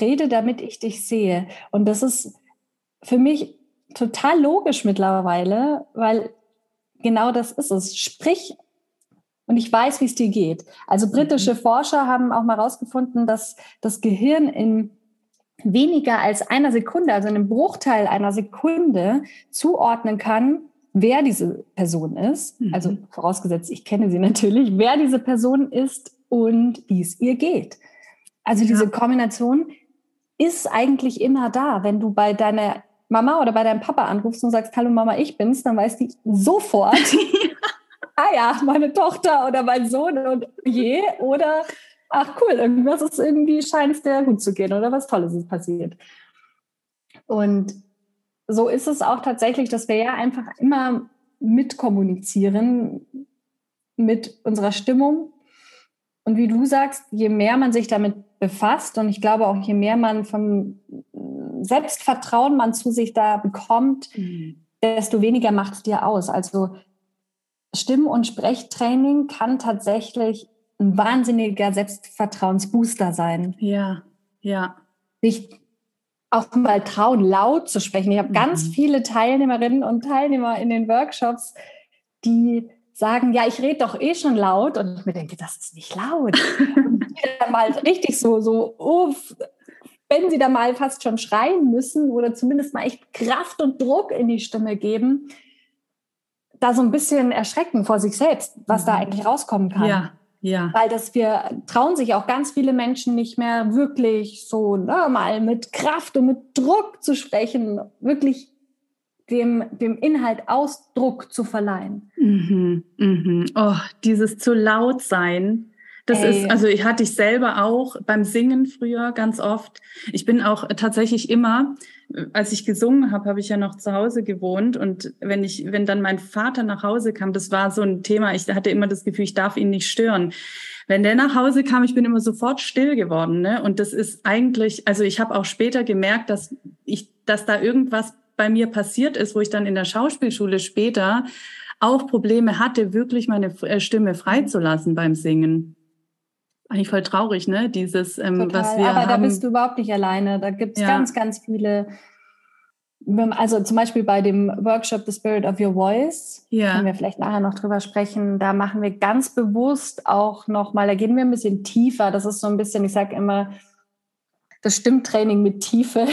Rede, damit ich dich sehe. Und das ist für mich total logisch mittlerweile, weil genau das ist es. Sprich und ich weiß, wie es dir geht. Also britische mhm. Forscher haben auch mal herausgefunden, dass das Gehirn in weniger als einer Sekunde, also in einem Bruchteil einer Sekunde zuordnen kann, wer diese Person ist. Mhm. Also vorausgesetzt, ich kenne sie natürlich, wer diese Person ist und wie es ihr geht. Also ja. diese Kombination ist eigentlich immer da. Wenn du bei deiner Mama oder bei deinem Papa anrufst und sagst, hallo Mama, ich bin's, dann weiß die sofort, ah ja, meine Tochter oder mein Sohn und je, oder ach cool, irgendwas ist irgendwie, scheint es dir gut zu gehen oder was Tolles ist passiert. Und so ist es auch tatsächlich, dass wir ja einfach immer mitkommunizieren mit unserer Stimmung. Und wie du sagst, je mehr man sich damit befasst und ich glaube auch, je mehr man vom Selbstvertrauen man zu sich da bekommt, mhm. desto weniger macht es dir aus. Also Stimm- und Sprechtraining kann tatsächlich ein wahnsinniger Selbstvertrauensbooster sein. Ja, ja. Sich auch mal trauen, laut zu sprechen. Ich habe mhm. ganz viele Teilnehmerinnen und Teilnehmer in den Workshops, die sagen, ja, ich rede doch eh schon laut und ich mir denke, das ist nicht laut. und dann mal richtig so, so, uff, wenn sie da mal fast schon schreien müssen oder zumindest mal echt Kraft und Druck in die Stimme geben, da so ein bisschen erschrecken vor sich selbst, was da mhm. eigentlich rauskommen kann. Ja, ja. Weil das wir trauen sich auch ganz viele Menschen nicht mehr wirklich so ne, mal mit Kraft und mit Druck zu sprechen, wirklich dem, dem Inhalt Ausdruck zu verleihen. Mhm, mhm. Oh, dieses zu laut sein, das Ey. ist, also ich hatte ich selber auch beim Singen früher ganz oft. Ich bin auch tatsächlich immer, als ich gesungen habe, habe ich ja noch zu Hause gewohnt und wenn ich, wenn dann mein Vater nach Hause kam, das war so ein Thema. Ich hatte immer das Gefühl, ich darf ihn nicht stören. Wenn der nach Hause kam, ich bin immer sofort still geworden, ne? Und das ist eigentlich, also ich habe auch später gemerkt, dass ich, dass da irgendwas bei mir passiert ist, wo ich dann in der Schauspielschule später auch Probleme hatte, wirklich meine Stimme freizulassen beim Singen. eigentlich voll traurig, ne? Dieses, ähm, was wir. Aber haben. da bist du überhaupt nicht alleine. Da gibt es ja. ganz, ganz viele. Also zum Beispiel bei dem Workshop The Spirit of Your Voice, ja. können wir vielleicht nachher noch drüber sprechen. Da machen wir ganz bewusst auch nochmal, da gehen wir ein bisschen tiefer. Das ist so ein bisschen, ich sage immer, das Stimmtraining mit Tiefe,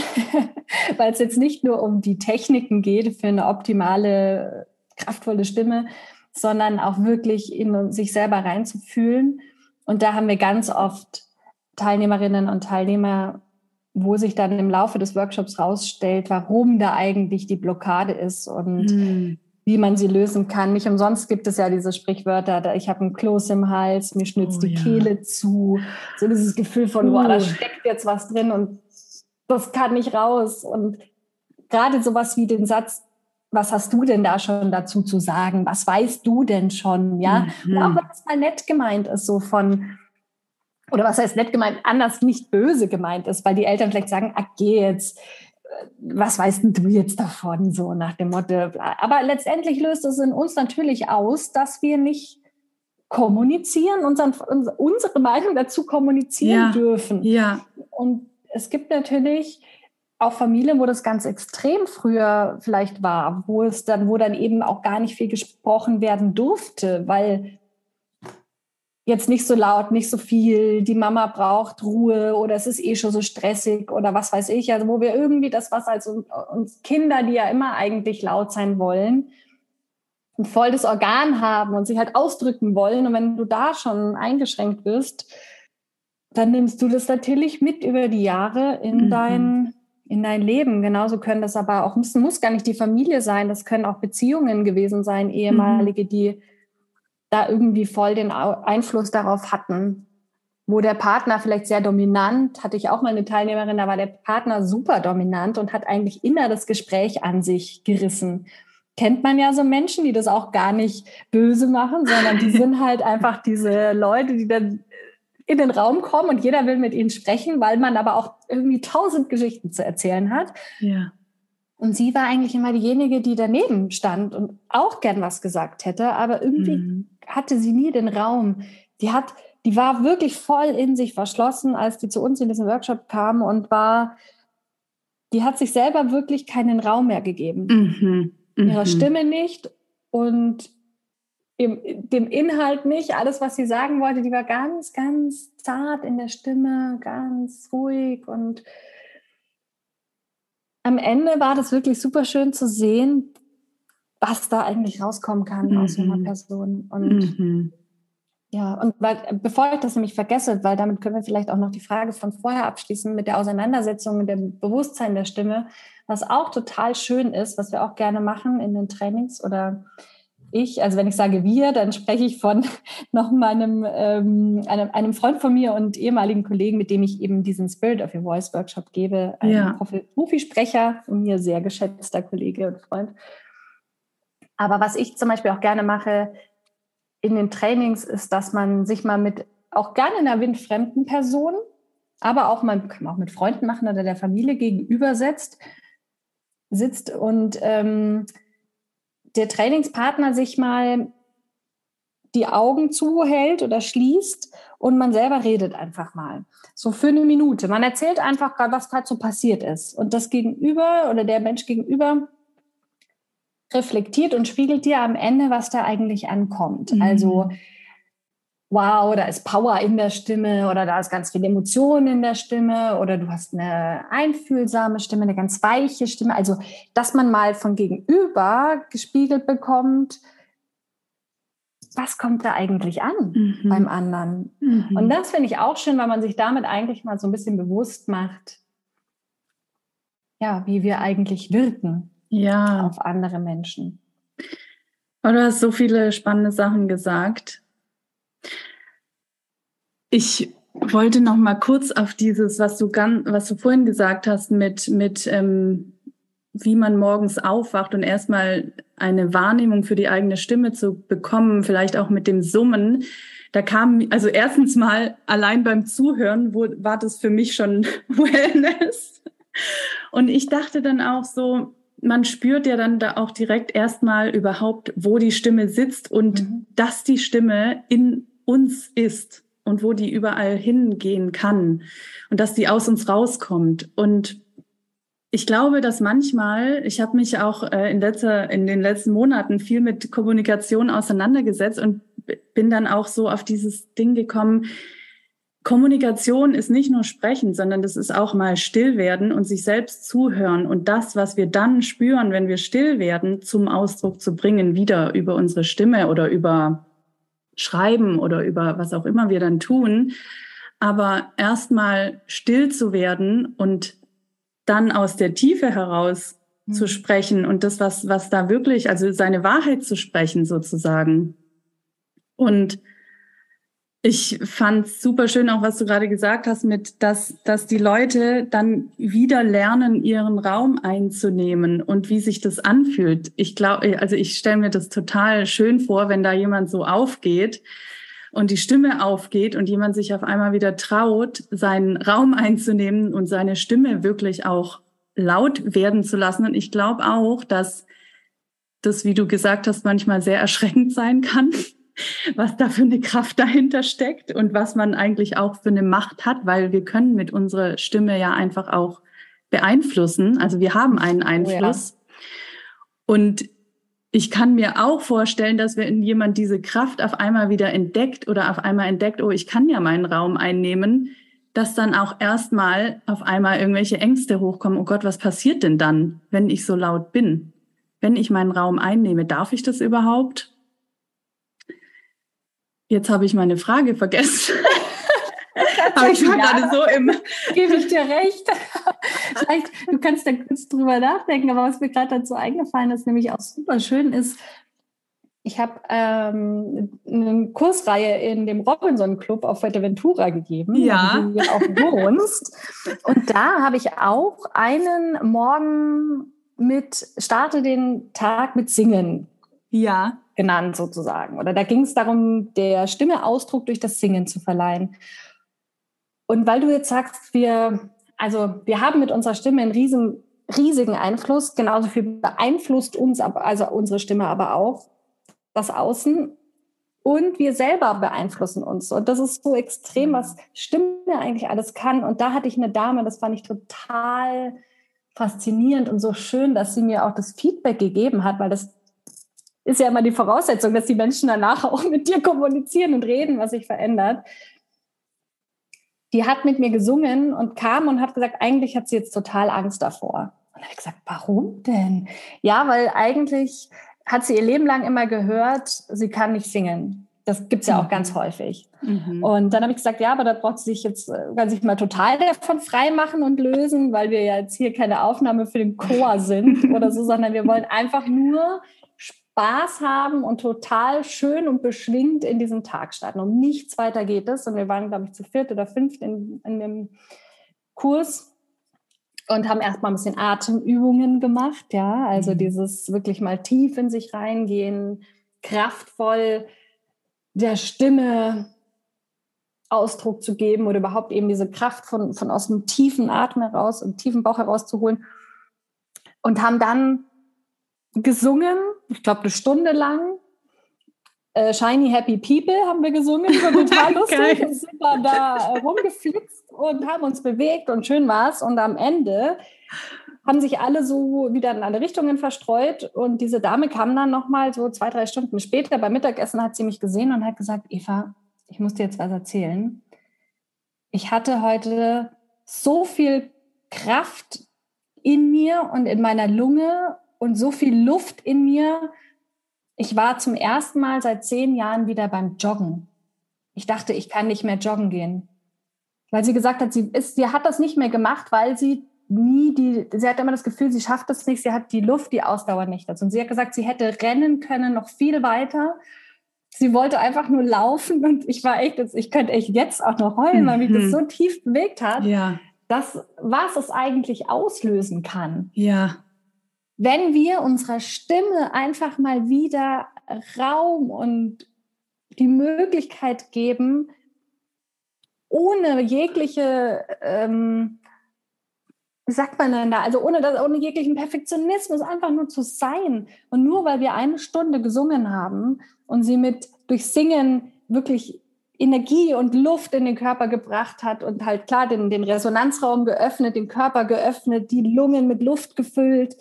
weil es jetzt nicht nur um die Techniken geht für eine optimale, kraftvolle Stimme, sondern auch wirklich in sich selber reinzufühlen. Und da haben wir ganz oft Teilnehmerinnen und Teilnehmer, wo sich dann im Laufe des Workshops rausstellt, warum da eigentlich die Blockade ist und mhm wie man sie lösen kann. Nicht umsonst gibt es ja diese Sprichwörter, ich habe einen Kloß im Hals, mir schnitzt oh, die ja. Kehle zu. So dieses Gefühl von, uh. boah, da steckt jetzt was drin und das kann nicht raus. Und gerade sowas wie den Satz, was hast du denn da schon dazu zu sagen? Was weißt du denn schon? Ja, mhm. auch wenn es mal nett gemeint ist, so von, oder was heißt nett gemeint, anders nicht böse gemeint ist, weil die Eltern vielleicht sagen, ach, geh jetzt, was weißt denn du jetzt davon, so nach dem Motto. Aber letztendlich löst es in uns natürlich aus, dass wir nicht kommunizieren, unseren, unsere Meinung dazu kommunizieren ja, dürfen. Ja. Und es gibt natürlich auch Familien, wo das ganz extrem früher vielleicht war, wo es dann, wo dann eben auch gar nicht viel gesprochen werden durfte, weil jetzt nicht so laut, nicht so viel, die Mama braucht Ruhe oder es ist eh schon so stressig oder was weiß ich. Also wo wir irgendwie das, was als uns Kinder, die ja immer eigentlich laut sein wollen, ein volles Organ haben und sich halt ausdrücken wollen. Und wenn du da schon eingeschränkt bist, dann nimmst du das natürlich mit über die Jahre in mhm. dein in dein Leben. Genauso können das aber auch, muss, muss gar nicht die Familie sein, das können auch Beziehungen gewesen sein, ehemalige, mhm. die da irgendwie voll den Einfluss darauf hatten. Wo der Partner vielleicht sehr dominant, hatte ich auch mal eine Teilnehmerin, da war der Partner super dominant und hat eigentlich immer das Gespräch an sich gerissen. Kennt man ja so Menschen, die das auch gar nicht böse machen, sondern die sind halt einfach diese Leute, die dann in den Raum kommen und jeder will mit ihnen sprechen, weil man aber auch irgendwie tausend Geschichten zu erzählen hat. Ja. Und sie war eigentlich immer diejenige, die daneben stand und auch gern was gesagt hätte, aber irgendwie mhm. Hatte sie nie den Raum. Die hat, die war wirklich voll in sich verschlossen, als die zu uns in diesen Workshop kam und war, die hat sich selber wirklich keinen Raum mehr gegeben. Mhm. Mhm. Ihrer Stimme nicht und dem, dem Inhalt nicht. Alles, was sie sagen wollte, die war ganz, ganz zart in der Stimme, ganz ruhig und am Ende war das wirklich super schön zu sehen, was da eigentlich rauskommen kann mhm. aus einer Person. Und mhm. ja, und weil, bevor ich das nämlich vergesse, weil damit können wir vielleicht auch noch die Frage von vorher abschließen mit der Auseinandersetzung mit dem Bewusstsein der Stimme, was auch total schön ist, was wir auch gerne machen in den Trainings oder ich, also wenn ich sage wir, dann spreche ich von noch meinem ähm, einem, einem Freund von mir und ehemaligen Kollegen, mit dem ich eben diesen Spirit of Your Voice Workshop gebe, ein ja. Profisprecher und mir sehr geschätzter Kollege und Freund. Aber was ich zum Beispiel auch gerne mache in den Trainings, ist, dass man sich mal mit auch gerne einer windfremden Person, aber auch man kann auch mit Freunden machen oder der Familie gegenübersetzt, sitzt und ähm, der Trainingspartner sich mal die Augen zuhält oder schließt und man selber redet einfach mal. So für eine Minute. Man erzählt einfach was gerade so passiert ist. Und das Gegenüber oder der Mensch gegenüber reflektiert und spiegelt dir am Ende, was da eigentlich ankommt. Mhm. Also wow, da ist Power in der Stimme oder da ist ganz viel Emotion in der Stimme oder du hast eine einfühlsame Stimme, eine ganz weiche Stimme. Also, dass man mal von gegenüber gespiegelt bekommt, was kommt da eigentlich an mhm. beim anderen? Mhm. Und das finde ich auch schön, weil man sich damit eigentlich mal so ein bisschen bewusst macht, ja, wie wir eigentlich wirken ja. auf andere Menschen. du hast so viele spannende Sachen gesagt. Ich wollte noch mal kurz auf dieses, was du ganz, was du vorhin gesagt hast, mit mit ähm, wie man morgens aufwacht und erstmal eine Wahrnehmung für die eigene Stimme zu bekommen, vielleicht auch mit dem Summen. Da kam, also erstens mal allein beim Zuhören wo, war das für mich schon Wellness. Und ich dachte dann auch so, man spürt ja dann da auch direkt erstmal überhaupt, wo die Stimme sitzt und mhm. dass die Stimme in uns ist. und wo die überall hingehen kann und dass die aus uns rauskommt. Und ich glaube, dass manchmal, ich habe mich auch äh, in, letzter, in den letzten Monaten viel mit Kommunikation auseinandergesetzt und bin dann auch so auf dieses Ding gekommen, Kommunikation ist nicht nur sprechen, sondern das ist auch mal still werden und sich selbst zuhören und das, was wir dann spüren, wenn wir still werden, zum Ausdruck zu bringen, wieder über unsere Stimme oder über Schreiben oder über was auch immer wir dann tun. Aber erstmal still zu werden und dann aus der Tiefe heraus mhm. zu sprechen und das, was, was da wirklich, also seine Wahrheit zu sprechen sozusagen. Und ich fand super schön auch, was du gerade gesagt hast, mit, dass, dass die Leute dann wieder lernen, ihren Raum einzunehmen und wie sich das anfühlt. Ich glaube, also ich stelle mir das total schön vor, wenn da jemand so aufgeht und die Stimme aufgeht und jemand sich auf einmal wieder traut, seinen Raum einzunehmen und seine Stimme wirklich auch laut werden zu lassen. Und ich glaube auch, dass das, wie du gesagt hast, manchmal sehr erschreckend sein kann, was da für eine Kraft dahinter steckt und was man eigentlich auch für eine Macht hat, weil wir können mit unserer Stimme ja einfach auch beeinflussen. Also wir haben einen Einfluss. Oh ja. Und ich kann mir auch vorstellen, dass wenn jemand diese Kraft auf einmal wieder entdeckt oder auf einmal entdeckt, oh, ich kann ja meinen Raum einnehmen, dass dann auch erstmal auf einmal irgendwelche Ängste hochkommen. Oh Gott, was passiert denn dann, wenn ich so laut bin? Wenn ich meinen Raum einnehme, darf ich das überhaupt? Jetzt habe ich meine Frage vergessen. Aber ich war gerade so im. Gebe ich dir recht. Vielleicht, du kannst da kurz drüber nachdenken, aber was mir gerade dazu eingefallen ist, nämlich auch super schön ist, ich habe ähm, eine Kursreihe in dem Robinson Club auf Fuerteventura gegeben, ja. wo du auch wohnst. Und da habe ich auch einen Morgen mit Starte den Tag mit Singen ja. genannt sozusagen. Oder da ging es darum, der Stimme Ausdruck durch das Singen zu verleihen. Und weil du jetzt sagst, wir, also wir haben mit unserer Stimme einen riesen, riesigen Einfluss, genauso viel beeinflusst uns, also unsere Stimme aber auch das Außen und wir selber beeinflussen uns. Und das ist so extrem, was Stimme eigentlich alles kann. Und da hatte ich eine Dame, das fand ich total faszinierend und so schön, dass sie mir auch das Feedback gegeben hat, weil das ist ja immer die Voraussetzung, dass die Menschen danach auch mit dir kommunizieren und reden, was sich verändert die hat mit mir gesungen und kam und hat gesagt, eigentlich hat sie jetzt total Angst davor. Und dann habe ich gesagt, warum denn? Ja, weil eigentlich hat sie ihr Leben lang immer gehört, sie kann nicht singen. Das gibt's ja auch mhm. ganz häufig. Mhm. Und dann habe ich gesagt, ja, aber da braucht sie sich jetzt, äh, kann sich mal total davon frei machen und lösen, weil wir ja jetzt hier keine Aufnahme für den Chor sind oder so, sondern wir wollen einfach nur Spaß haben und total schön und beschwingt in diesen Tag starten. Um nichts weiter geht es. Und wir waren, glaube ich, zu viert oder fünft in, in dem Kurs und haben erstmal ein bisschen Atemübungen gemacht. Ja, also mhm. dieses wirklich mal tief in sich reingehen, kraftvoll der Stimme Ausdruck zu geben oder überhaupt eben diese Kraft von, von aus dem tiefen Atem heraus und tiefen Bauch herauszuholen. Und haben dann gesungen, ich glaube eine Stunde lang. Äh, Shiny Happy People haben wir gesungen, das war total lustig. und sind da, da rumgeflitzt und haben uns bewegt und schön war's. Und am Ende haben sich alle so wieder in alle Richtungen verstreut und diese Dame kam dann nochmal so zwei, drei Stunden später beim Mittagessen hat sie mich gesehen und hat gesagt, Eva, ich muss dir jetzt was erzählen. Ich hatte heute so viel Kraft in mir und in meiner Lunge und so viel Luft in mir. Ich war zum ersten Mal seit zehn Jahren wieder beim Joggen. Ich dachte, ich kann nicht mehr joggen gehen. Weil sie gesagt hat, sie, ist, sie hat das nicht mehr gemacht, weil sie nie die, sie hat immer das Gefühl, sie schafft das nicht, sie hat die Luft, die Ausdauer nicht dazu. Und sie hat gesagt, sie hätte rennen können, noch viel weiter. Sie wollte einfach nur laufen und ich war echt, ich könnte echt jetzt auch noch heulen, weil mich das mhm. so tief bewegt hat, ja. dass was es eigentlich auslösen kann. Ja wenn wir unserer Stimme einfach mal wieder Raum und die Möglichkeit geben, ohne jegliche, ähm, wie sagt man denn da, also ohne, das, ohne jeglichen Perfektionismus, einfach nur zu sein. Und nur weil wir eine Stunde gesungen haben und sie mit durch Singen wirklich Energie und Luft in den Körper gebracht hat und halt klar den, den Resonanzraum geöffnet, den Körper geöffnet, die Lungen mit Luft gefüllt,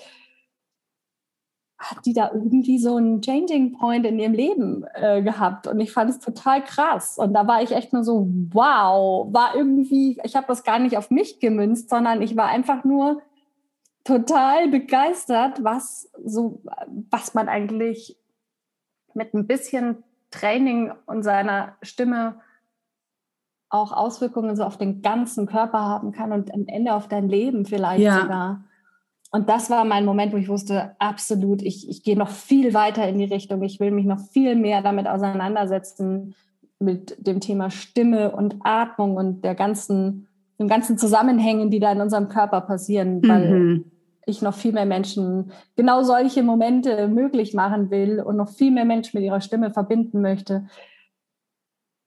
hat die da irgendwie so einen Changing Point in ihrem Leben äh, gehabt. Und ich fand es total krass. Und da war ich echt nur so, wow, war irgendwie, ich habe das gar nicht auf mich gemünzt, sondern ich war einfach nur total begeistert, was so, was man eigentlich mit ein bisschen Training und seiner Stimme auch Auswirkungen so auf den ganzen Körper haben kann und am Ende auf dein Leben vielleicht ja. sogar. Und das war mein Moment, wo ich wusste, absolut, ich, ich gehe noch viel weiter in die Richtung. Ich will mich noch viel mehr damit auseinandersetzen, mit dem Thema Stimme und Atmung und der ganzen, den ganzen Zusammenhängen, die da in unserem Körper passieren, weil mhm ich noch viel mehr Menschen genau solche Momente möglich machen will und noch viel mehr Menschen mit ihrer Stimme verbinden möchte.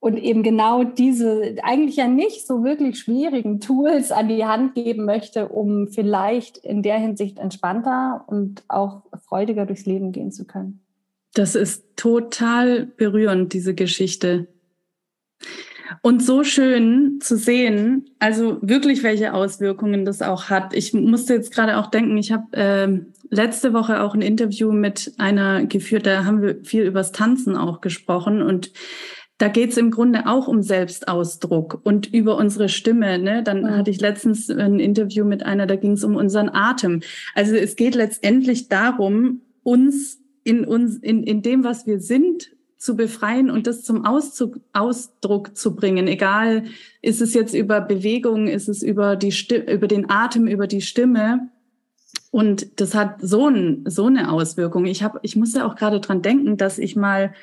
Und eben genau diese eigentlich ja nicht so wirklich schwierigen Tools an die Hand geben möchte, um vielleicht in der Hinsicht entspannter und auch freudiger durchs Leben gehen zu können. Das ist total berührend, diese Geschichte. Und so schön zu sehen, also wirklich welche Auswirkungen das auch hat. Ich musste jetzt gerade auch denken, ich habe äh, letzte Woche auch ein Interview mit einer geführt, da haben wir viel übers Tanzen auch gesprochen und da geht es im Grunde auch um Selbstausdruck und über unsere Stimme. Ne? Dann ja. hatte ich letztens ein Interview mit einer, da ging es um unseren Atem. Also es geht letztendlich darum, uns in uns in, in dem, was wir sind, zu befreien und das zum Auszug, Ausdruck zu bringen. Egal, ist es jetzt über Bewegung, ist es über die Stimme, über den Atem, über die Stimme. Und das hat so, ein, so eine Auswirkung. Ich habe, ich musste auch gerade dran denken, dass ich mal,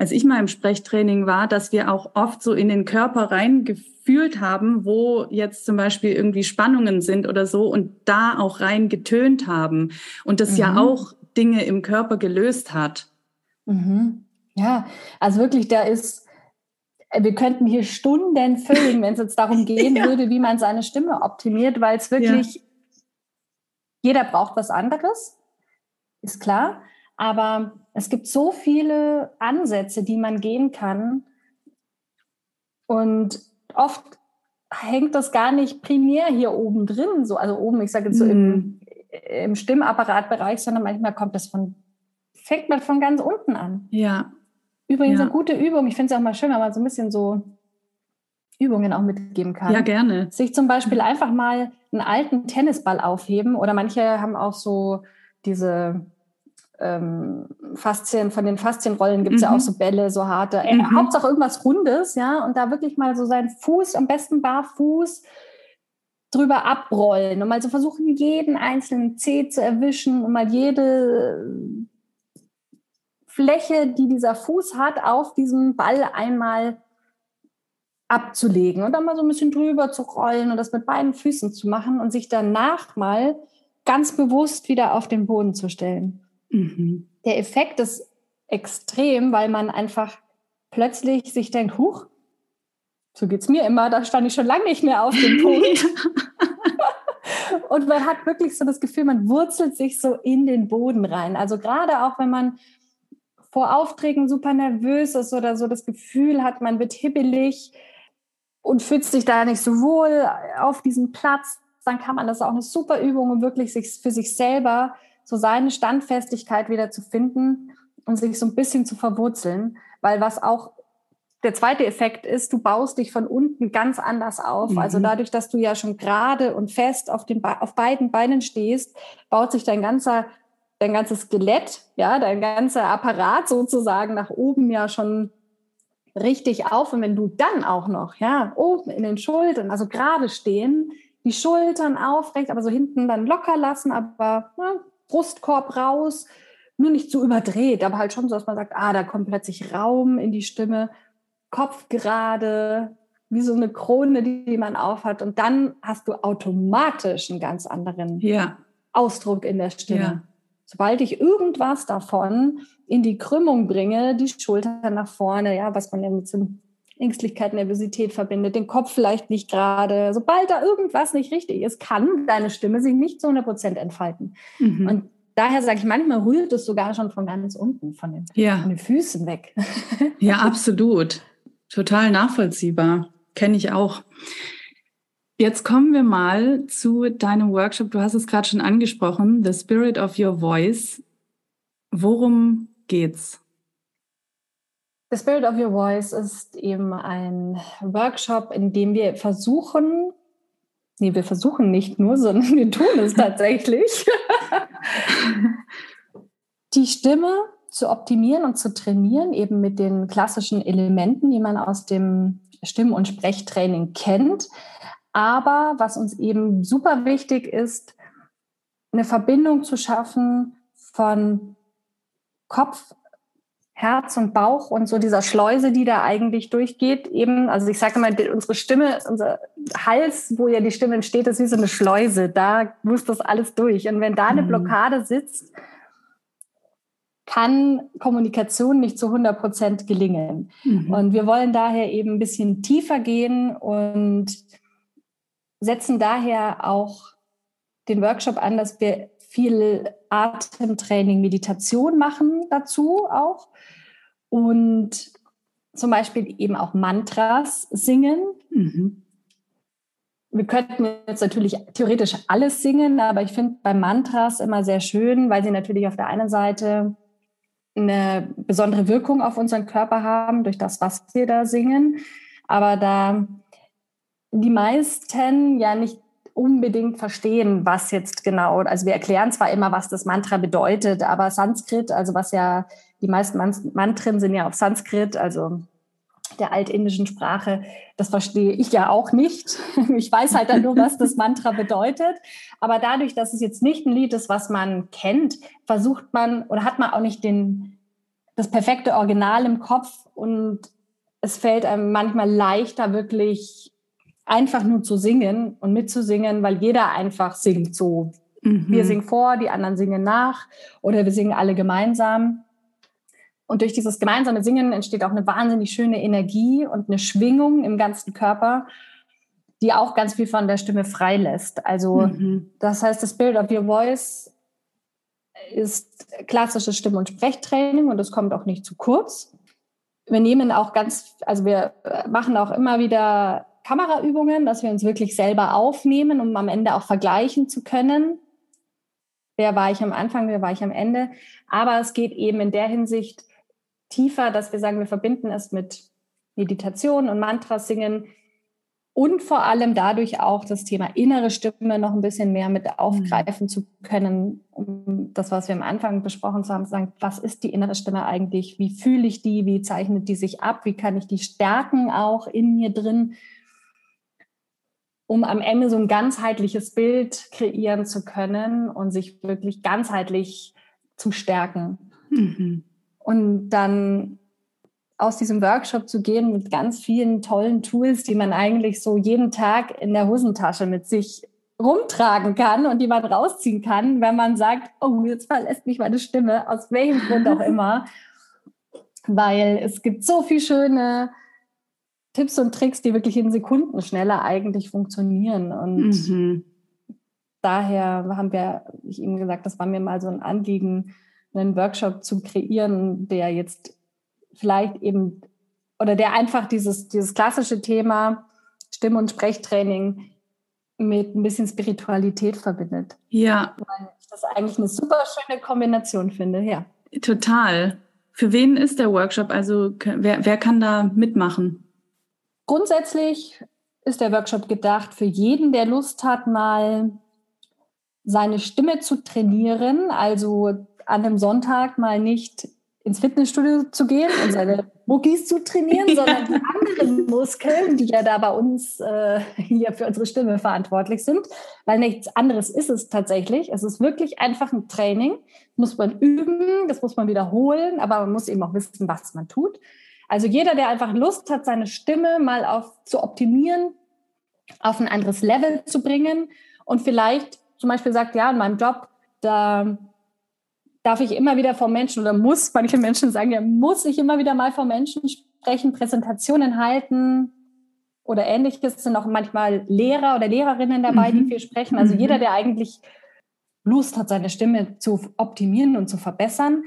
als ich mal im Sprechtraining war, dass wir auch oft so in den Körper reingefühlt haben, wo jetzt zum Beispiel irgendwie Spannungen sind oder so und da auch rein getönt haben und das mhm. ja auch Dinge im Körper gelöst hat. Mhm. Ja, also wirklich, da ist, äh, wir könnten hier Stunden füllen, wenn es jetzt darum gehen ja. würde, wie man seine Stimme optimiert, weil es wirklich, ja. jeder braucht was anderes, ist klar. Aber es gibt so viele Ansätze, die man gehen kann. Und oft hängt das gar nicht primär hier oben drin, so, also oben, ich sage jetzt so mhm. im, im Stimmapparatbereich, sondern manchmal kommt das von, fängt man von ganz unten an. Ja. Übrigens ja. eine gute Übung. Ich finde es auch mal schön, wenn man so ein bisschen so Übungen auch mitgeben kann. Ja, gerne. Sich zum Beispiel einfach mal einen alten Tennisball aufheben oder manche haben auch so diese ähm, Faszien, von den Faszienrollen gibt es mhm. ja auch so Bälle, so harte. Äh, mhm. Hauptsache irgendwas Rundes, ja, und da wirklich mal so seinen Fuß, am besten barfuß, drüber abrollen und mal so versuchen, jeden einzelnen Zeh zu erwischen und mal jede Fläche, die dieser Fuß hat, auf diesem Ball einmal abzulegen und dann mal so ein bisschen drüber zu rollen und das mit beiden Füßen zu machen und sich danach mal ganz bewusst wieder auf den Boden zu stellen. Mhm. Der Effekt ist extrem, weil man einfach plötzlich sich denkt, huch, so geht es mir immer, da stand ich schon lange nicht mehr auf dem Punkt. und man hat wirklich so das Gefühl, man wurzelt sich so in den Boden rein. Also gerade auch wenn man vor Aufträgen super nervös ist oder so das Gefühl hat, man wird hibbelig und fühlt sich da nicht so wohl auf diesem Platz, dann kann man das auch eine super Übung, um wirklich sich für sich selber so seine Standfestigkeit wieder zu finden und sich so ein bisschen zu verwurzeln, weil was auch der zweite Effekt ist, du baust dich von unten ganz anders auf. Also mhm. Also dadurch, dass du ja schon gerade und fest auf, den auf beiden Beinen stehst, baut sich dein ganzer dein ganzes Skelett, ja, dein ganzer Apparat sozusagen nach oben ja schon richtig auf. Und wenn du dann auch noch, ja, oben in den Schultern, also gerade stehen, die Schultern aufrecht, aber so hinten dann locker lassen, aber ja, Brustkorb raus, nur nicht zu überdreht, aber halt schon so, dass man sagt, ah, da kommt plötzlich Raum in die Stimme, Kopf gerade, wie so eine Krone, die man aufhat. Und dann hast du automatisch einen ganz anderen ja. Ausdruck in der Stimme. Ja. Sobald ich irgendwas davon in die Krümmung bringe, die Schultern nach vorne, ja, was man ja mit so Ängstlichkeit, Nervosität verbindet, den Kopf vielleicht nicht gerade. Sobald da irgendwas nicht richtig ist, kann deine Stimme sich nicht zu 100 Prozent entfalten. Mhm. Und daher sage ich, manchmal rührt es sogar schon von ganz unten, von den, ja. von den Füßen weg. Ja, absolut. Total nachvollziehbar. Kenne ich auch. Jetzt kommen wir mal zu deinem Workshop. Du hast es gerade schon angesprochen, The Spirit of Your Voice. Worum geht's? The Spirit of Your Voice ist eben ein Workshop, in dem wir versuchen, nee, wir versuchen nicht nur, sondern wir tun es tatsächlich, die Stimme zu optimieren und zu trainieren, eben mit den klassischen Elementen, die man aus dem Stimm- und Sprechtraining kennt. Aber was uns eben super wichtig ist, eine Verbindung zu schaffen von Kopf, Herz und Bauch und so dieser Schleuse, die da eigentlich durchgeht. Eben, also ich sage immer, unsere Stimme, unser Hals, wo ja die Stimme entsteht, ist wie so eine Schleuse. Da muss das alles durch. Und wenn da eine mhm. Blockade sitzt, kann Kommunikation nicht zu 100 Prozent gelingen. Mhm. Und wir wollen daher eben ein bisschen tiefer gehen und setzen daher auch den Workshop an, dass wir viel Atemtraining, Meditation machen dazu auch und zum Beispiel eben auch Mantras singen. Mhm. Wir könnten jetzt natürlich theoretisch alles singen, aber ich finde bei Mantras immer sehr schön, weil sie natürlich auf der einen Seite eine besondere Wirkung auf unseren Körper haben durch das, was wir da singen. Aber da die meisten ja nicht unbedingt verstehen, was jetzt genau, also wir erklären zwar immer, was das Mantra bedeutet, aber Sanskrit, also was ja, die meisten Mantren sind ja auf Sanskrit, also der altindischen Sprache, das verstehe ich ja auch nicht. Ich weiß halt dann nur, was das Mantra bedeutet. Aber dadurch, dass es jetzt nicht ein Lied ist, was man kennt, versucht man oder hat man auch nicht den, das perfekte Original im Kopf und es fällt einem manchmal leichter, wirklich einfach nur zu singen und mitzusingen, weil jeder einfach singt so. Mhm. Wir singen vor, die anderen singen nach oder wir singen alle gemeinsam. Und durch dieses gemeinsame Singen entsteht auch eine wahnsinnig schöne Energie und eine Schwingung im ganzen Körper, die auch ganz viel von der Stimme freilässt. Also mhm. das heißt, das Spirit of Your Voice ist klassisches Stimm- und Sprechtraining und es kommt auch nicht zu kurz. Wir nehmen auch ganz, also wir machen auch immer wieder Kameraübungen, dass wir uns wirklich selber aufnehmen, um am Ende auch vergleichen zu können. Wer war ich am Anfang, wer war ich am Ende? Aber es geht eben in der Hinsicht tiefer, dass wir sagen, wir verbinden es mit Meditation und Mantras singen und vor allem dadurch auch das Thema innere Stimme noch ein bisschen mehr mit aufgreifen mhm. zu können, um das, was wir am Anfang besprochen haben, zu sagen, was ist die innere Stimme eigentlich? Wie fühle ich die? Wie zeichnet die sich ab? Wie kann ich die stärken auch in mir drin? um am Ende so ein ganzheitliches Bild kreieren zu können und sich wirklich ganzheitlich zu stärken. Mhm. Und dann aus diesem Workshop zu gehen mit ganz vielen tollen Tools, die man eigentlich so jeden Tag in der Hosentasche mit sich rumtragen kann und die man rausziehen kann, wenn man sagt, oh, jetzt verlässt mich meine Stimme, aus welchem Grund auch immer. Weil es gibt so viel schöne Tipps und Tricks, die wirklich in Sekunden schneller eigentlich funktionieren. Und mhm. daher haben wir, ich Ihnen gesagt, das war mir mal so ein Anliegen, einen Workshop zu kreieren, der jetzt vielleicht eben oder der einfach dieses, dieses klassische Thema Stimm- und Sprechtraining mit ein bisschen Spiritualität verbindet. Ja. Weil ich das eigentlich eine super schöne Kombination finde, ja. Total. Für wen ist der Workshop? Also wer, wer kann da mitmachen? Grundsätzlich ist der Workshop gedacht für jeden, der Lust hat, mal seine Stimme zu trainieren, also an einem Sonntag mal nicht ins Fitnessstudio zu gehen und seine Muckis zu trainieren, sondern die anderen Muskeln, die ja da bei uns äh, hier für unsere Stimme verantwortlich sind, weil nichts anderes ist es tatsächlich. Es ist wirklich einfach ein Training, muss man üben, das muss man wiederholen, aber man muss eben auch wissen, was man tut. Also jeder, der einfach Lust hat, seine Stimme mal auf zu optimieren, auf ein anderes Level zu bringen und vielleicht zum Beispiel sagt, ja, in meinem Job, da darf ich immer wieder vor Menschen oder muss, manche Menschen sagen, ja, muss ich immer wieder mal vor Menschen sprechen, Präsentationen halten oder ähnliches. Es sind auch manchmal Lehrer oder Lehrerinnen dabei, mhm. die viel sprechen. Also mhm. jeder, der eigentlich Lust hat, seine Stimme zu optimieren und zu verbessern,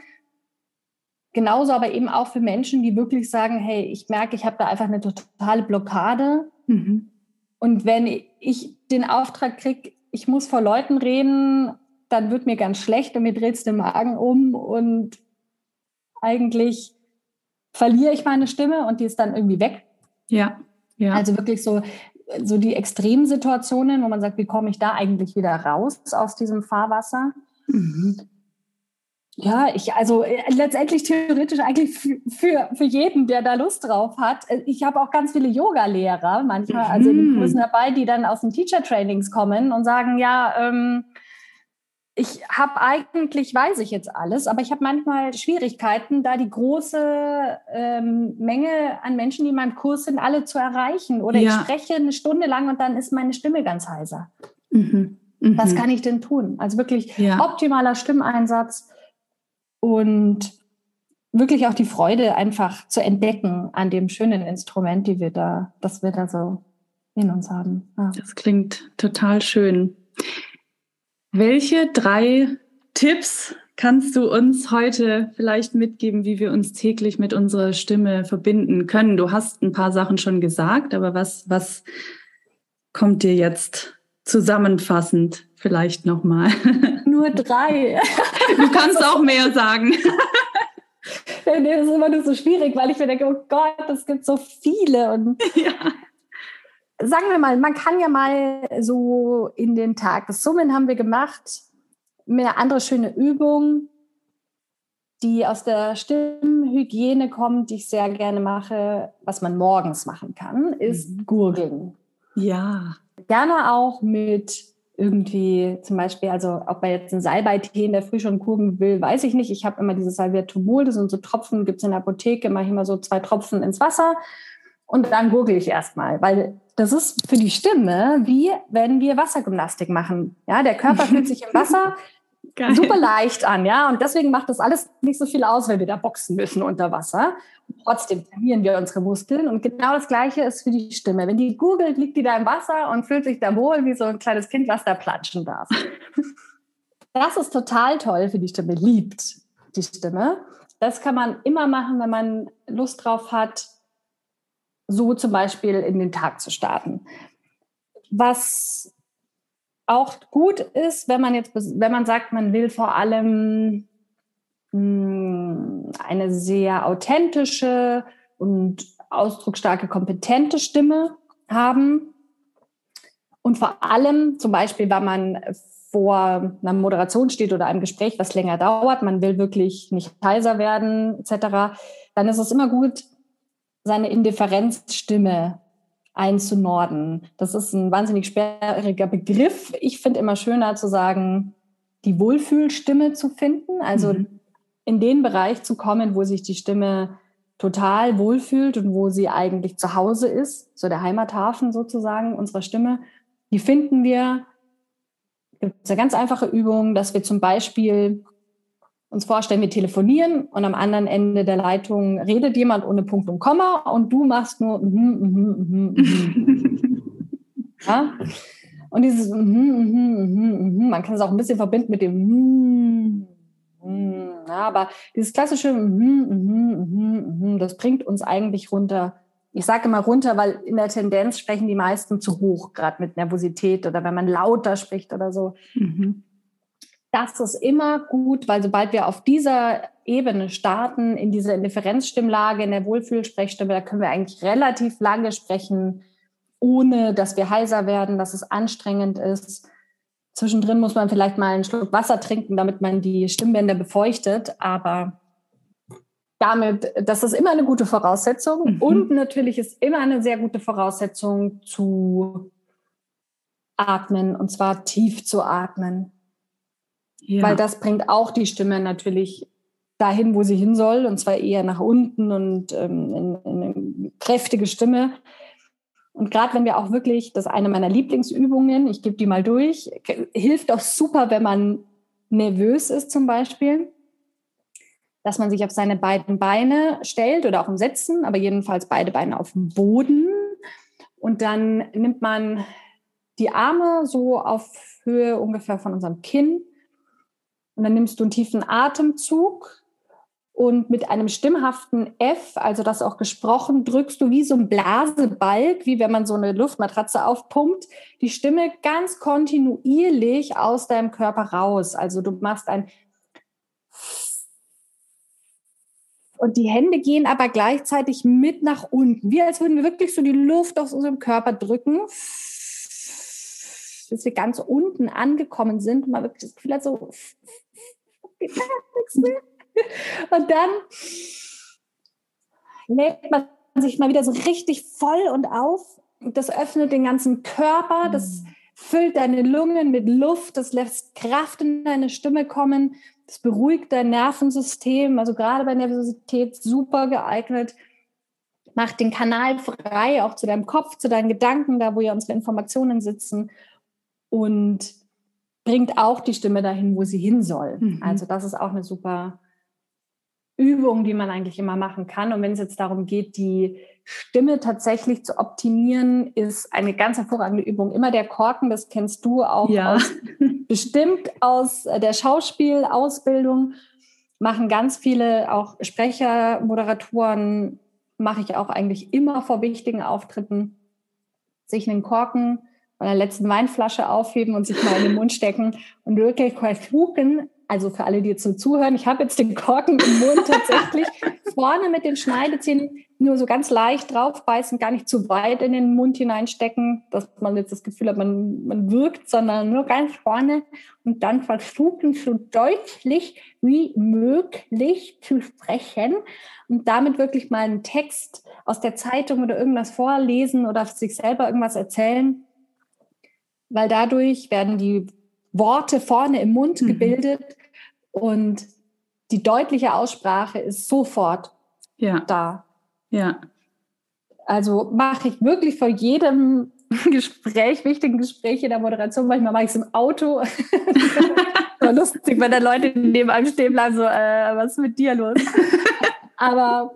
genauso aber eben auch für Menschen, die wirklich sagen, hey, ich merke, ich habe da einfach eine totale Blockade. Mhm. Und wenn ich den Auftrag kriege, ich muss vor Leuten reden, dann wird mir ganz schlecht und mir dreht es den Magen um und eigentlich verliere ich meine Stimme und die ist dann irgendwie weg. Ja, ja. Also wirklich so, so die Extremsituationen, wo man sagt, wie komme ich da eigentlich wieder raus aus diesem Fahrwasser? Mhm. Ja, ich, also äh, letztendlich theoretisch eigentlich für, für jeden, der da Lust drauf hat. Äh, ich habe auch ganz viele Yoga-Lehrer manchmal, also in den mhm. Kursen dabei, die dann aus den Teacher-Trainings kommen und sagen, ja, ähm, ich habe eigentlich, weiß ich jetzt alles, aber ich habe manchmal Schwierigkeiten, da die große ähm, Menge an Menschen, die in meinem Kurs sind, alle zu erreichen. Oder ja. ich spreche eine Stunde lang und dann ist meine Stimme ganz heiser. Mhm. Mhm. Was kann ich denn tun? Also wirklich ja. optimaler Stimmeinsatz und wirklich auch die Freude einfach zu entdecken an dem schönen Instrument, die wir da, das wir da so in uns haben. Ja. Das klingt total schön. Welche drei Tipps kannst du uns heute vielleicht mitgeben, wie wir uns täglich mit unserer Stimme verbinden können? Du hast ein paar Sachen schon gesagt, aber was, was kommt dir jetzt zusammenfassend vielleicht nochmal? Nur drei. Du kannst auch mehr sagen. das ist immer nur so schwierig, weil ich mir denke, oh Gott, es gibt so viele. Und ja. Sagen wir mal, man kann ja mal so in den Tag, das Summen haben wir gemacht, eine andere schöne Übung, die aus der Stimmhygiene kommt, die ich sehr gerne mache, was man morgens machen kann, ist mhm. Gurgeln. Ja. Gerne auch mit irgendwie zum Beispiel, also ob man jetzt einen Salbeitee in der Früh schon kurven will, weiß ich nicht. Ich habe immer dieses Salviatomol, das sind so Tropfen, gibt es in der Apotheke, mache ich immer so zwei Tropfen ins Wasser und dann gurgle ich erstmal, weil das ist für die Stimme wie wenn wir Wassergymnastik machen. Ja, der Körper fühlt sich im Wasser Geil. super leicht an, ja, und deswegen macht das alles nicht so viel aus, wenn wir da boxen müssen unter Wasser. Trotzdem trainieren wir unsere Muskeln und genau das Gleiche ist für die Stimme. Wenn die googelt, liegt die da im Wasser und fühlt sich da wohl wie so ein kleines Kind, was da platschen darf. Das ist total toll für die Stimme, liebt die Stimme. Das kann man immer machen, wenn man Lust drauf hat, so zum Beispiel in den Tag zu starten. Was auch gut ist, wenn man jetzt, wenn man sagt, man will vor allem hm, eine sehr authentische und ausdrucksstarke, kompetente Stimme haben. Und vor allem, zum Beispiel, wenn man vor einer Moderation steht oder einem Gespräch, was länger dauert, man will wirklich nicht heiser werden, etc., dann ist es immer gut, seine Indifferenzstimme einzunorden. Das ist ein wahnsinnig sperriger Begriff. Ich finde immer schöner zu sagen, die Wohlfühlstimme zu finden. Also mhm in den Bereich zu kommen, wo sich die Stimme total wohlfühlt und wo sie eigentlich zu Hause ist, so der Heimathafen sozusagen unserer Stimme, die finden wir. Gibt es eine ganz einfache Übung, dass wir zum Beispiel uns vorstellen, wir telefonieren und am anderen Ende der Leitung redet jemand ohne Punkt und Komma und du machst nur mm -hmm, mm -hmm, mm -hmm. ja? Und dieses mm -hmm, mm -hmm, mm -hmm, man kann es auch ein bisschen verbinden mit dem mm -hmm, ja, aber dieses klassische, mm, mm, mm, das bringt uns eigentlich runter. Ich sage immer runter, weil in der Tendenz sprechen die meisten zu hoch, gerade mit Nervosität oder wenn man lauter spricht oder so. Mhm. Das ist immer gut, weil sobald wir auf dieser Ebene starten, in dieser Indifferenzstimmlage, in der Wohlfühlsprechstimme, da können wir eigentlich relativ lange sprechen, ohne dass wir heiser werden, dass es anstrengend ist. Zwischendrin muss man vielleicht mal einen Schluck Wasser trinken, damit man die Stimmbänder befeuchtet. Aber damit, das ist immer eine gute Voraussetzung. Mhm. Und natürlich ist immer eine sehr gute Voraussetzung zu atmen und zwar tief zu atmen. Ja. Weil das bringt auch die Stimme natürlich dahin, wo sie hin soll, und zwar eher nach unten und ähm, in, in eine kräftige Stimme. Und gerade wenn wir auch wirklich, das ist eine meiner Lieblingsübungen, ich gebe die mal durch, hilft auch super, wenn man nervös ist zum Beispiel, dass man sich auf seine beiden Beine stellt oder auch im Sitzen, aber jedenfalls beide Beine auf dem Boden. Und dann nimmt man die Arme so auf Höhe ungefähr von unserem Kinn. Und dann nimmst du einen tiefen Atemzug und mit einem stimmhaften F, also das auch gesprochen, drückst du wie so ein Blasebalg, wie wenn man so eine Luftmatratze aufpumpt, die Stimme ganz kontinuierlich aus deinem Körper raus. Also du machst ein und die Hände gehen aber gleichzeitig mit nach unten, wie als würden wir wirklich so die Luft aus unserem Körper drücken, bis wir ganz unten angekommen sind man wirklich das Gefühl hat, so und dann lädt man sich mal wieder so richtig voll und auf. Das öffnet den ganzen Körper, das mhm. füllt deine Lungen mit Luft, das lässt Kraft in deine Stimme kommen, das beruhigt dein Nervensystem, also gerade bei Nervosität super geeignet. Macht den Kanal frei, auch zu deinem Kopf, zu deinen Gedanken, da wo ja unsere Informationen sitzen. Und bringt auch die Stimme dahin, wo sie hin soll. Mhm. Also das ist auch eine super Übung, die man eigentlich immer machen kann. Und wenn es jetzt darum geht, die Stimme tatsächlich zu optimieren, ist eine ganz hervorragende Übung. Immer der Korken, das kennst du auch ja. aus, bestimmt aus der Schauspielausbildung. Machen ganz viele auch Sprecher, Moderatoren, mache ich auch eigentlich immer vor wichtigen Auftritten, sich einen Korken von der letzten Weinflasche aufheben und sich mal in den Mund stecken und wirklich versuchen, also für alle, die jetzt so zuhören, ich habe jetzt den Korken im Mund tatsächlich vorne mit den Schneidezähnen nur so ganz leicht draufbeißen, gar nicht zu weit in den Mund hineinstecken, dass man jetzt das Gefühl hat, man, man wirkt, sondern nur ganz vorne und dann versuchen, so deutlich wie möglich zu sprechen und damit wirklich mal einen Text aus der Zeitung oder irgendwas vorlesen oder sich selber irgendwas erzählen, weil dadurch werden die Worte vorne im Mund mhm. gebildet und die deutliche Aussprache ist sofort ja. da. Ja. Also mache ich wirklich vor jedem Gespräch, wichtigen Gespräch in der Moderation, manchmal mache ich es im Auto. lustig, wenn da Leute neben einem stehen bleiben, so, äh, was ist mit dir los? Aber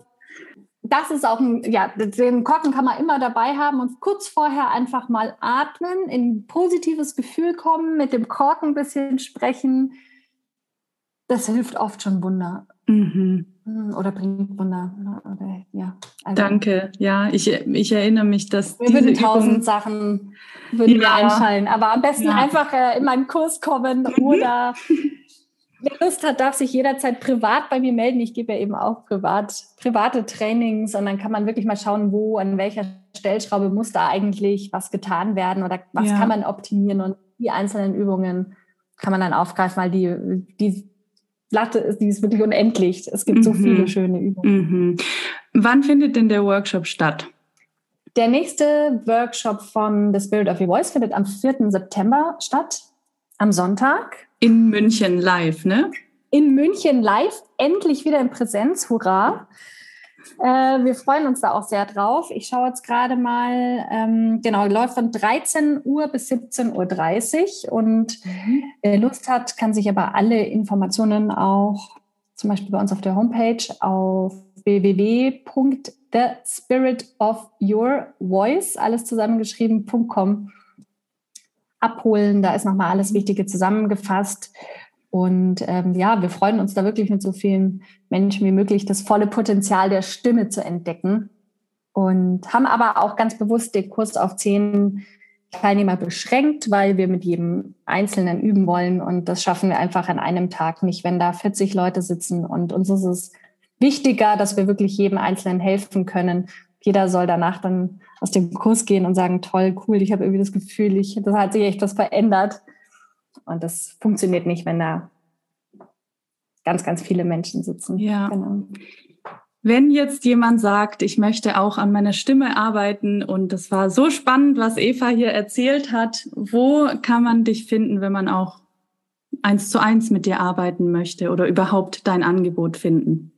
das ist auch ein, ja, den Korken kann man immer dabei haben und kurz vorher einfach mal atmen, in ein positives Gefühl kommen, mit dem Korken ein bisschen sprechen. Das hilft oft schon Wunder. Mhm. Hm, oder bringt Wunder. Ne, oder, ja. Also, Danke. Ja, ich, ich erinnere mich, dass. Mir würden tausend Sachen würden ja. mir einfallen. Aber am besten ja. einfach äh, in meinen Kurs kommen oder Wer Lust hat, darf sich jederzeit privat bei mir melden. Ich gebe ja eben auch privat, private Trainings und dann kann man wirklich mal schauen, wo, an welcher Stellschraube muss da eigentlich was getan werden oder was ja. kann man optimieren und die einzelnen Übungen kann man dann aufgreifen, weil die, die Latte ist, die ist wirklich unendlich. Es gibt mhm. so viele schöne Übungen. Mhm. Wann findet denn der Workshop statt? Der nächste Workshop von The Spirit of Your Voice findet am 4. September statt, am Sonntag. In München live, ne? In München live, endlich wieder in Präsenz, hurra. Äh, wir freuen uns da auch sehr drauf. Ich schaue jetzt gerade mal, ähm, genau, läuft von 13 Uhr bis 17.30 Uhr und mhm. wer Lust hat, kann sich aber alle Informationen auch zum Beispiel bei uns auf der Homepage auf www.thespiritofyourvoice, alles zusammengeschrieben.com abholen. Da ist nochmal alles Wichtige zusammengefasst. Und ähm, ja, wir freuen uns da wirklich mit so vielen Menschen wie möglich das volle Potenzial der Stimme zu entdecken. Und haben aber auch ganz bewusst den Kurs auf zehn Teilnehmer beschränkt, weil wir mit jedem Einzelnen üben wollen. Und das schaffen wir einfach an einem Tag nicht, wenn da 40 Leute sitzen. Und uns ist es wichtiger, dass wir wirklich jedem Einzelnen helfen können. Jeder soll danach dann aus dem Kurs gehen und sagen, toll, cool, ich habe irgendwie das Gefühl, ich, das hat sich echt was verändert. Und das funktioniert nicht, wenn da ganz, ganz viele Menschen sitzen. Ja. Genau. Wenn jetzt jemand sagt, ich möchte auch an meiner Stimme arbeiten und das war so spannend, was Eva hier erzählt hat, wo kann man dich finden, wenn man auch eins zu eins mit dir arbeiten möchte oder überhaupt dein Angebot finden?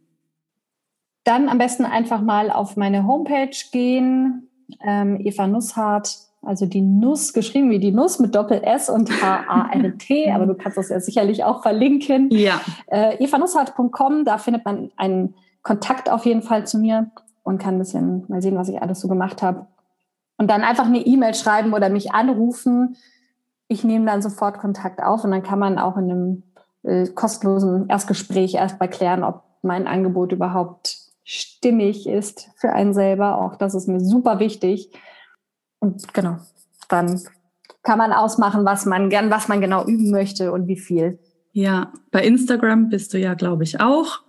Dann am besten einfach mal auf meine Homepage gehen, ähm, Eva Nusshardt, also die Nuss geschrieben wie die Nuss mit Doppel S und H-A-R-T, aber du kannst das ja sicherlich auch verlinken. Ja. Äh, evanusshardt.com, da findet man einen Kontakt auf jeden Fall zu mir und kann ein bisschen mal sehen, was ich alles so gemacht habe. Und dann einfach eine E-Mail schreiben oder mich anrufen. Ich nehme dann sofort Kontakt auf und dann kann man auch in einem äh, kostenlosen Erstgespräch erst mal klären, ob mein Angebot überhaupt stimmig ist für einen selber. Auch das ist mir super wichtig. Und genau, dann kann man ausmachen, was man gern, was man genau üben möchte und wie viel. Ja, bei Instagram bist du ja, glaube ich, auch.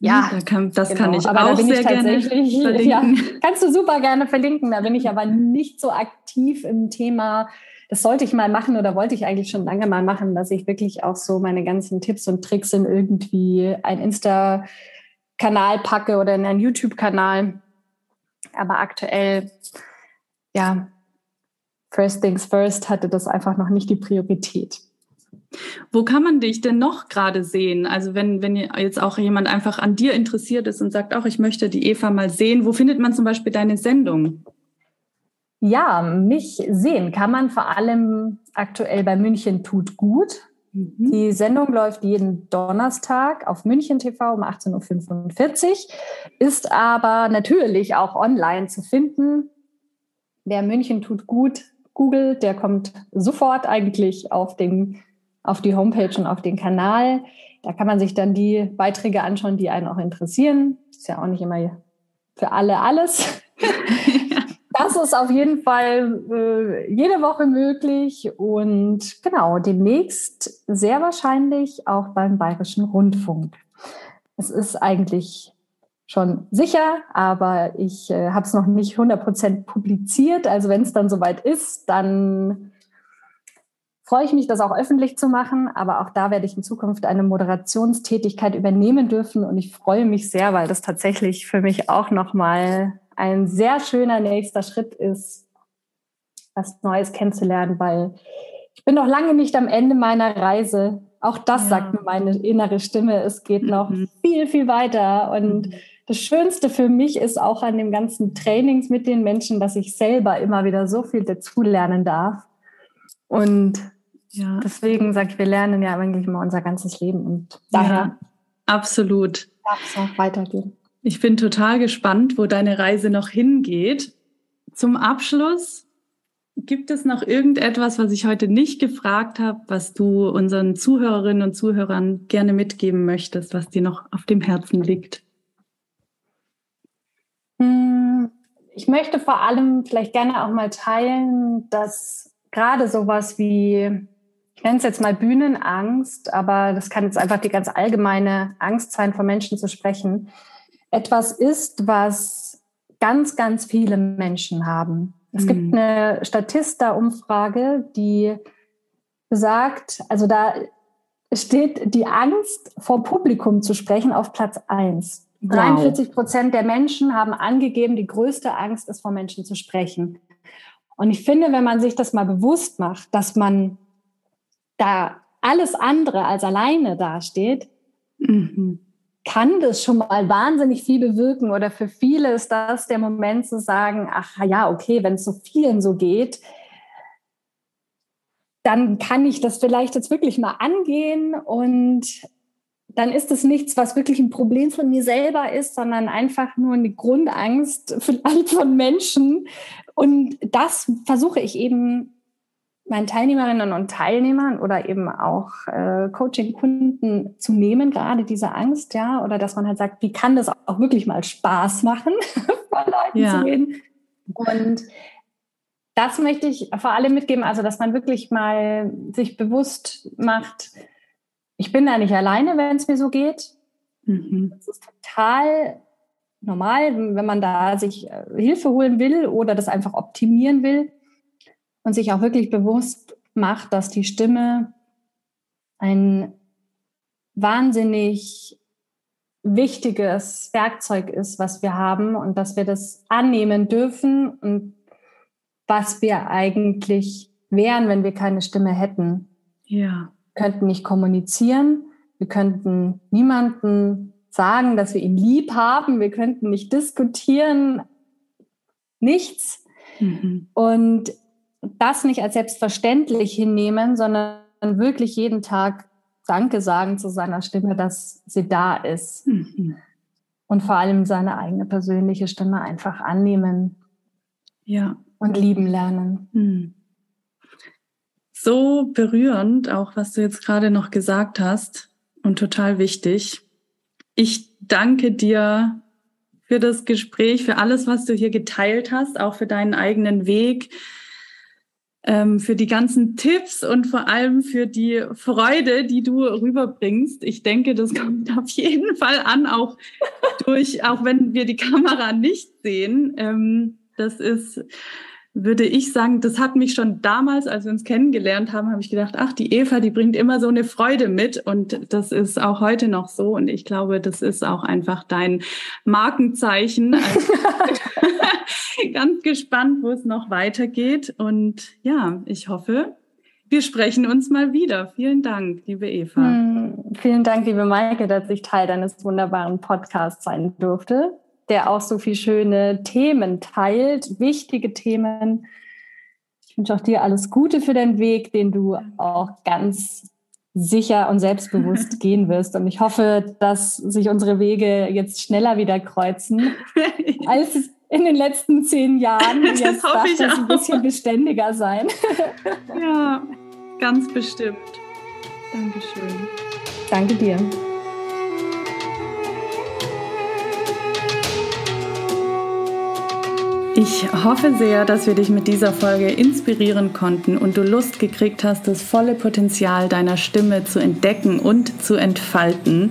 Ja, da kann, das genau. kann ich aber auch sehr gerne verlinken. Ja, kannst du super gerne verlinken. Da bin ich aber nicht so aktiv im Thema. Das sollte ich mal machen oder wollte ich eigentlich schon lange mal machen, dass ich wirklich auch so meine ganzen Tipps und Tricks in irgendwie ein Insta-Kanal packe oder in einen YouTube-Kanal. Aber aktuell, ja, First Things First hatte das einfach noch nicht die Priorität. Wo kann man dich denn noch gerade sehen? Also wenn, wenn jetzt auch jemand einfach an dir interessiert ist und sagt, auch ich möchte die Eva mal sehen, wo findet man zum Beispiel deine Sendung? Ja, mich sehen kann man vor allem aktuell bei München tut gut. Mhm. Die Sendung läuft jeden Donnerstag auf München TV um 18.45 Uhr, ist aber natürlich auch online zu finden. Wer München tut gut googelt, der kommt sofort eigentlich auf den auf die Homepage und auf den Kanal. Da kann man sich dann die Beiträge anschauen, die einen auch interessieren. Ist ja auch nicht immer für alle alles. das ist auf jeden Fall äh, jede Woche möglich und genau, demnächst sehr wahrscheinlich auch beim Bayerischen Rundfunk. Es ist eigentlich schon sicher, aber ich äh, habe es noch nicht 100% publiziert. Also wenn es dann soweit ist, dann freue ich mich, das auch öffentlich zu machen. Aber auch da werde ich in Zukunft eine Moderationstätigkeit übernehmen dürfen. Und ich freue mich sehr, weil das tatsächlich für mich auch nochmal ein sehr schöner nächster Schritt ist, was Neues kennenzulernen, weil ich bin noch lange nicht am Ende meiner Reise. Auch das ja. sagt mir meine innere Stimme. Es geht noch mhm. viel, viel weiter. Und mhm. das Schönste für mich ist auch an dem ganzen Trainings mit den Menschen, dass ich selber immer wieder so viel dazulernen darf. Und ja. Deswegen sage ich, wir lernen ja eigentlich immer unser ganzes Leben und daher ja, absolut. darf es auch weitergehen. Ich bin total gespannt, wo deine Reise noch hingeht. Zum Abschluss Gibt es noch irgendetwas, was ich heute nicht gefragt habe, was du unseren Zuhörerinnen und Zuhörern gerne mitgeben möchtest, was dir noch auf dem Herzen liegt? Hm, ich möchte vor allem vielleicht gerne auch mal teilen, dass gerade sowas wie ich nenne es jetzt mal Bühnenangst, aber das kann jetzt einfach die ganz allgemeine Angst sein, von Menschen zu sprechen, etwas ist, was ganz, ganz viele Menschen haben. Es mhm. gibt eine Statista-Umfrage, die besagt, also da steht die Angst, vor Publikum zu sprechen, auf Platz eins. Wow. 43 Prozent der Menschen haben angegeben, die größte Angst ist, vor Menschen zu sprechen. Und ich finde, wenn man sich das mal bewusst macht, dass man da alles andere als alleine dasteht, mhm. Kann das schon mal wahnsinnig viel bewirken. Oder für viele ist das der Moment zu sagen, ach ja, okay, wenn es so vielen so geht, dann kann ich das vielleicht jetzt wirklich mal angehen und dann ist es nichts, was wirklich ein Problem von mir selber ist, sondern einfach nur eine Grundangst vielleicht von Menschen. Und das versuche ich eben meinen Teilnehmerinnen und Teilnehmern oder eben auch äh, Coaching-Kunden zu nehmen, gerade diese Angst, ja, oder dass man halt sagt, wie kann das auch wirklich mal Spaß machen, vor Leuten ja. zu reden. Und das möchte ich vor allem mitgeben, also dass man wirklich mal sich bewusst macht, ich bin da nicht alleine, wenn es mir so geht. Mhm. Das ist total normal, wenn man da sich äh, Hilfe holen will oder das einfach optimieren will und sich auch wirklich bewusst macht, dass die Stimme ein wahnsinnig wichtiges Werkzeug ist, was wir haben und dass wir das annehmen dürfen und was wir eigentlich wären, wenn wir keine Stimme hätten. Ja. Wir könnten nicht kommunizieren, wir könnten niemanden sagen, dass wir ihn lieb haben, wir könnten nicht diskutieren, nichts. Mhm. Und das nicht als selbstverständlich hinnehmen, sondern wirklich jeden Tag Danke sagen zu seiner Stimme, dass sie da ist. Mhm. Und vor allem seine eigene persönliche Stimme einfach annehmen. Ja. Und lieben lernen. Mhm. So berührend, auch was du jetzt gerade noch gesagt hast und total wichtig. Ich danke dir für das Gespräch, für alles, was du hier geteilt hast, auch für deinen eigenen Weg, ähm, für die ganzen Tipps und vor allem für die Freude, die du rüberbringst. Ich denke, das kommt auf jeden Fall an, auch durch, auch wenn wir die Kamera nicht sehen. Ähm, das ist würde ich sagen, das hat mich schon damals, als wir uns kennengelernt haben, habe ich gedacht, ach, die Eva, die bringt immer so eine Freude mit und das ist auch heute noch so und ich glaube, das ist auch einfach dein Markenzeichen. Also, ganz gespannt, wo es noch weitergeht und ja, ich hoffe, wir sprechen uns mal wieder. Vielen Dank, liebe Eva. Hm, vielen Dank, liebe Maike, dass ich Teil deines wunderbaren Podcasts sein durfte der auch so viele schöne Themen teilt, wichtige Themen. Ich wünsche auch dir alles Gute für den Weg, den du auch ganz sicher und selbstbewusst gehen wirst. Und ich hoffe, dass sich unsere Wege jetzt schneller wieder kreuzen als in den letzten zehn Jahren. Das jetzt hoffe darf ich das ein bisschen beständiger sein. ja, ganz bestimmt. Dankeschön. Danke dir. Ich hoffe sehr, dass wir dich mit dieser Folge inspirieren konnten und du Lust gekriegt hast, das volle Potenzial deiner Stimme zu entdecken und zu entfalten.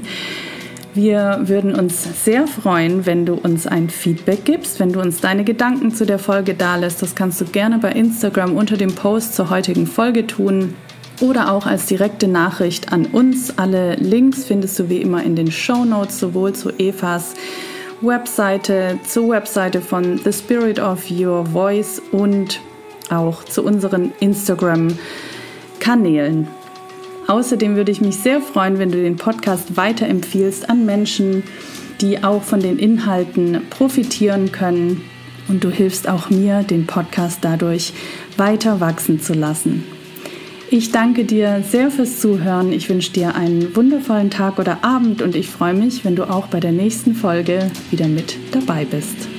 Wir würden uns sehr freuen, wenn du uns ein Feedback gibst, wenn du uns deine Gedanken zu der Folge dalässt. Das kannst du gerne bei Instagram unter dem Post zur heutigen Folge tun oder auch als direkte Nachricht an uns. Alle Links findest du wie immer in den Show Notes, sowohl zu Evas Webseite, zur Webseite von The Spirit of Your Voice und auch zu unseren Instagram-Kanälen. Außerdem würde ich mich sehr freuen, wenn du den Podcast weiterempfiehlst an Menschen, die auch von den Inhalten profitieren können. Und du hilfst auch mir, den Podcast dadurch weiter wachsen zu lassen. Ich danke dir sehr fürs Zuhören. Ich wünsche dir einen wundervollen Tag oder Abend und ich freue mich, wenn du auch bei der nächsten Folge wieder mit dabei bist.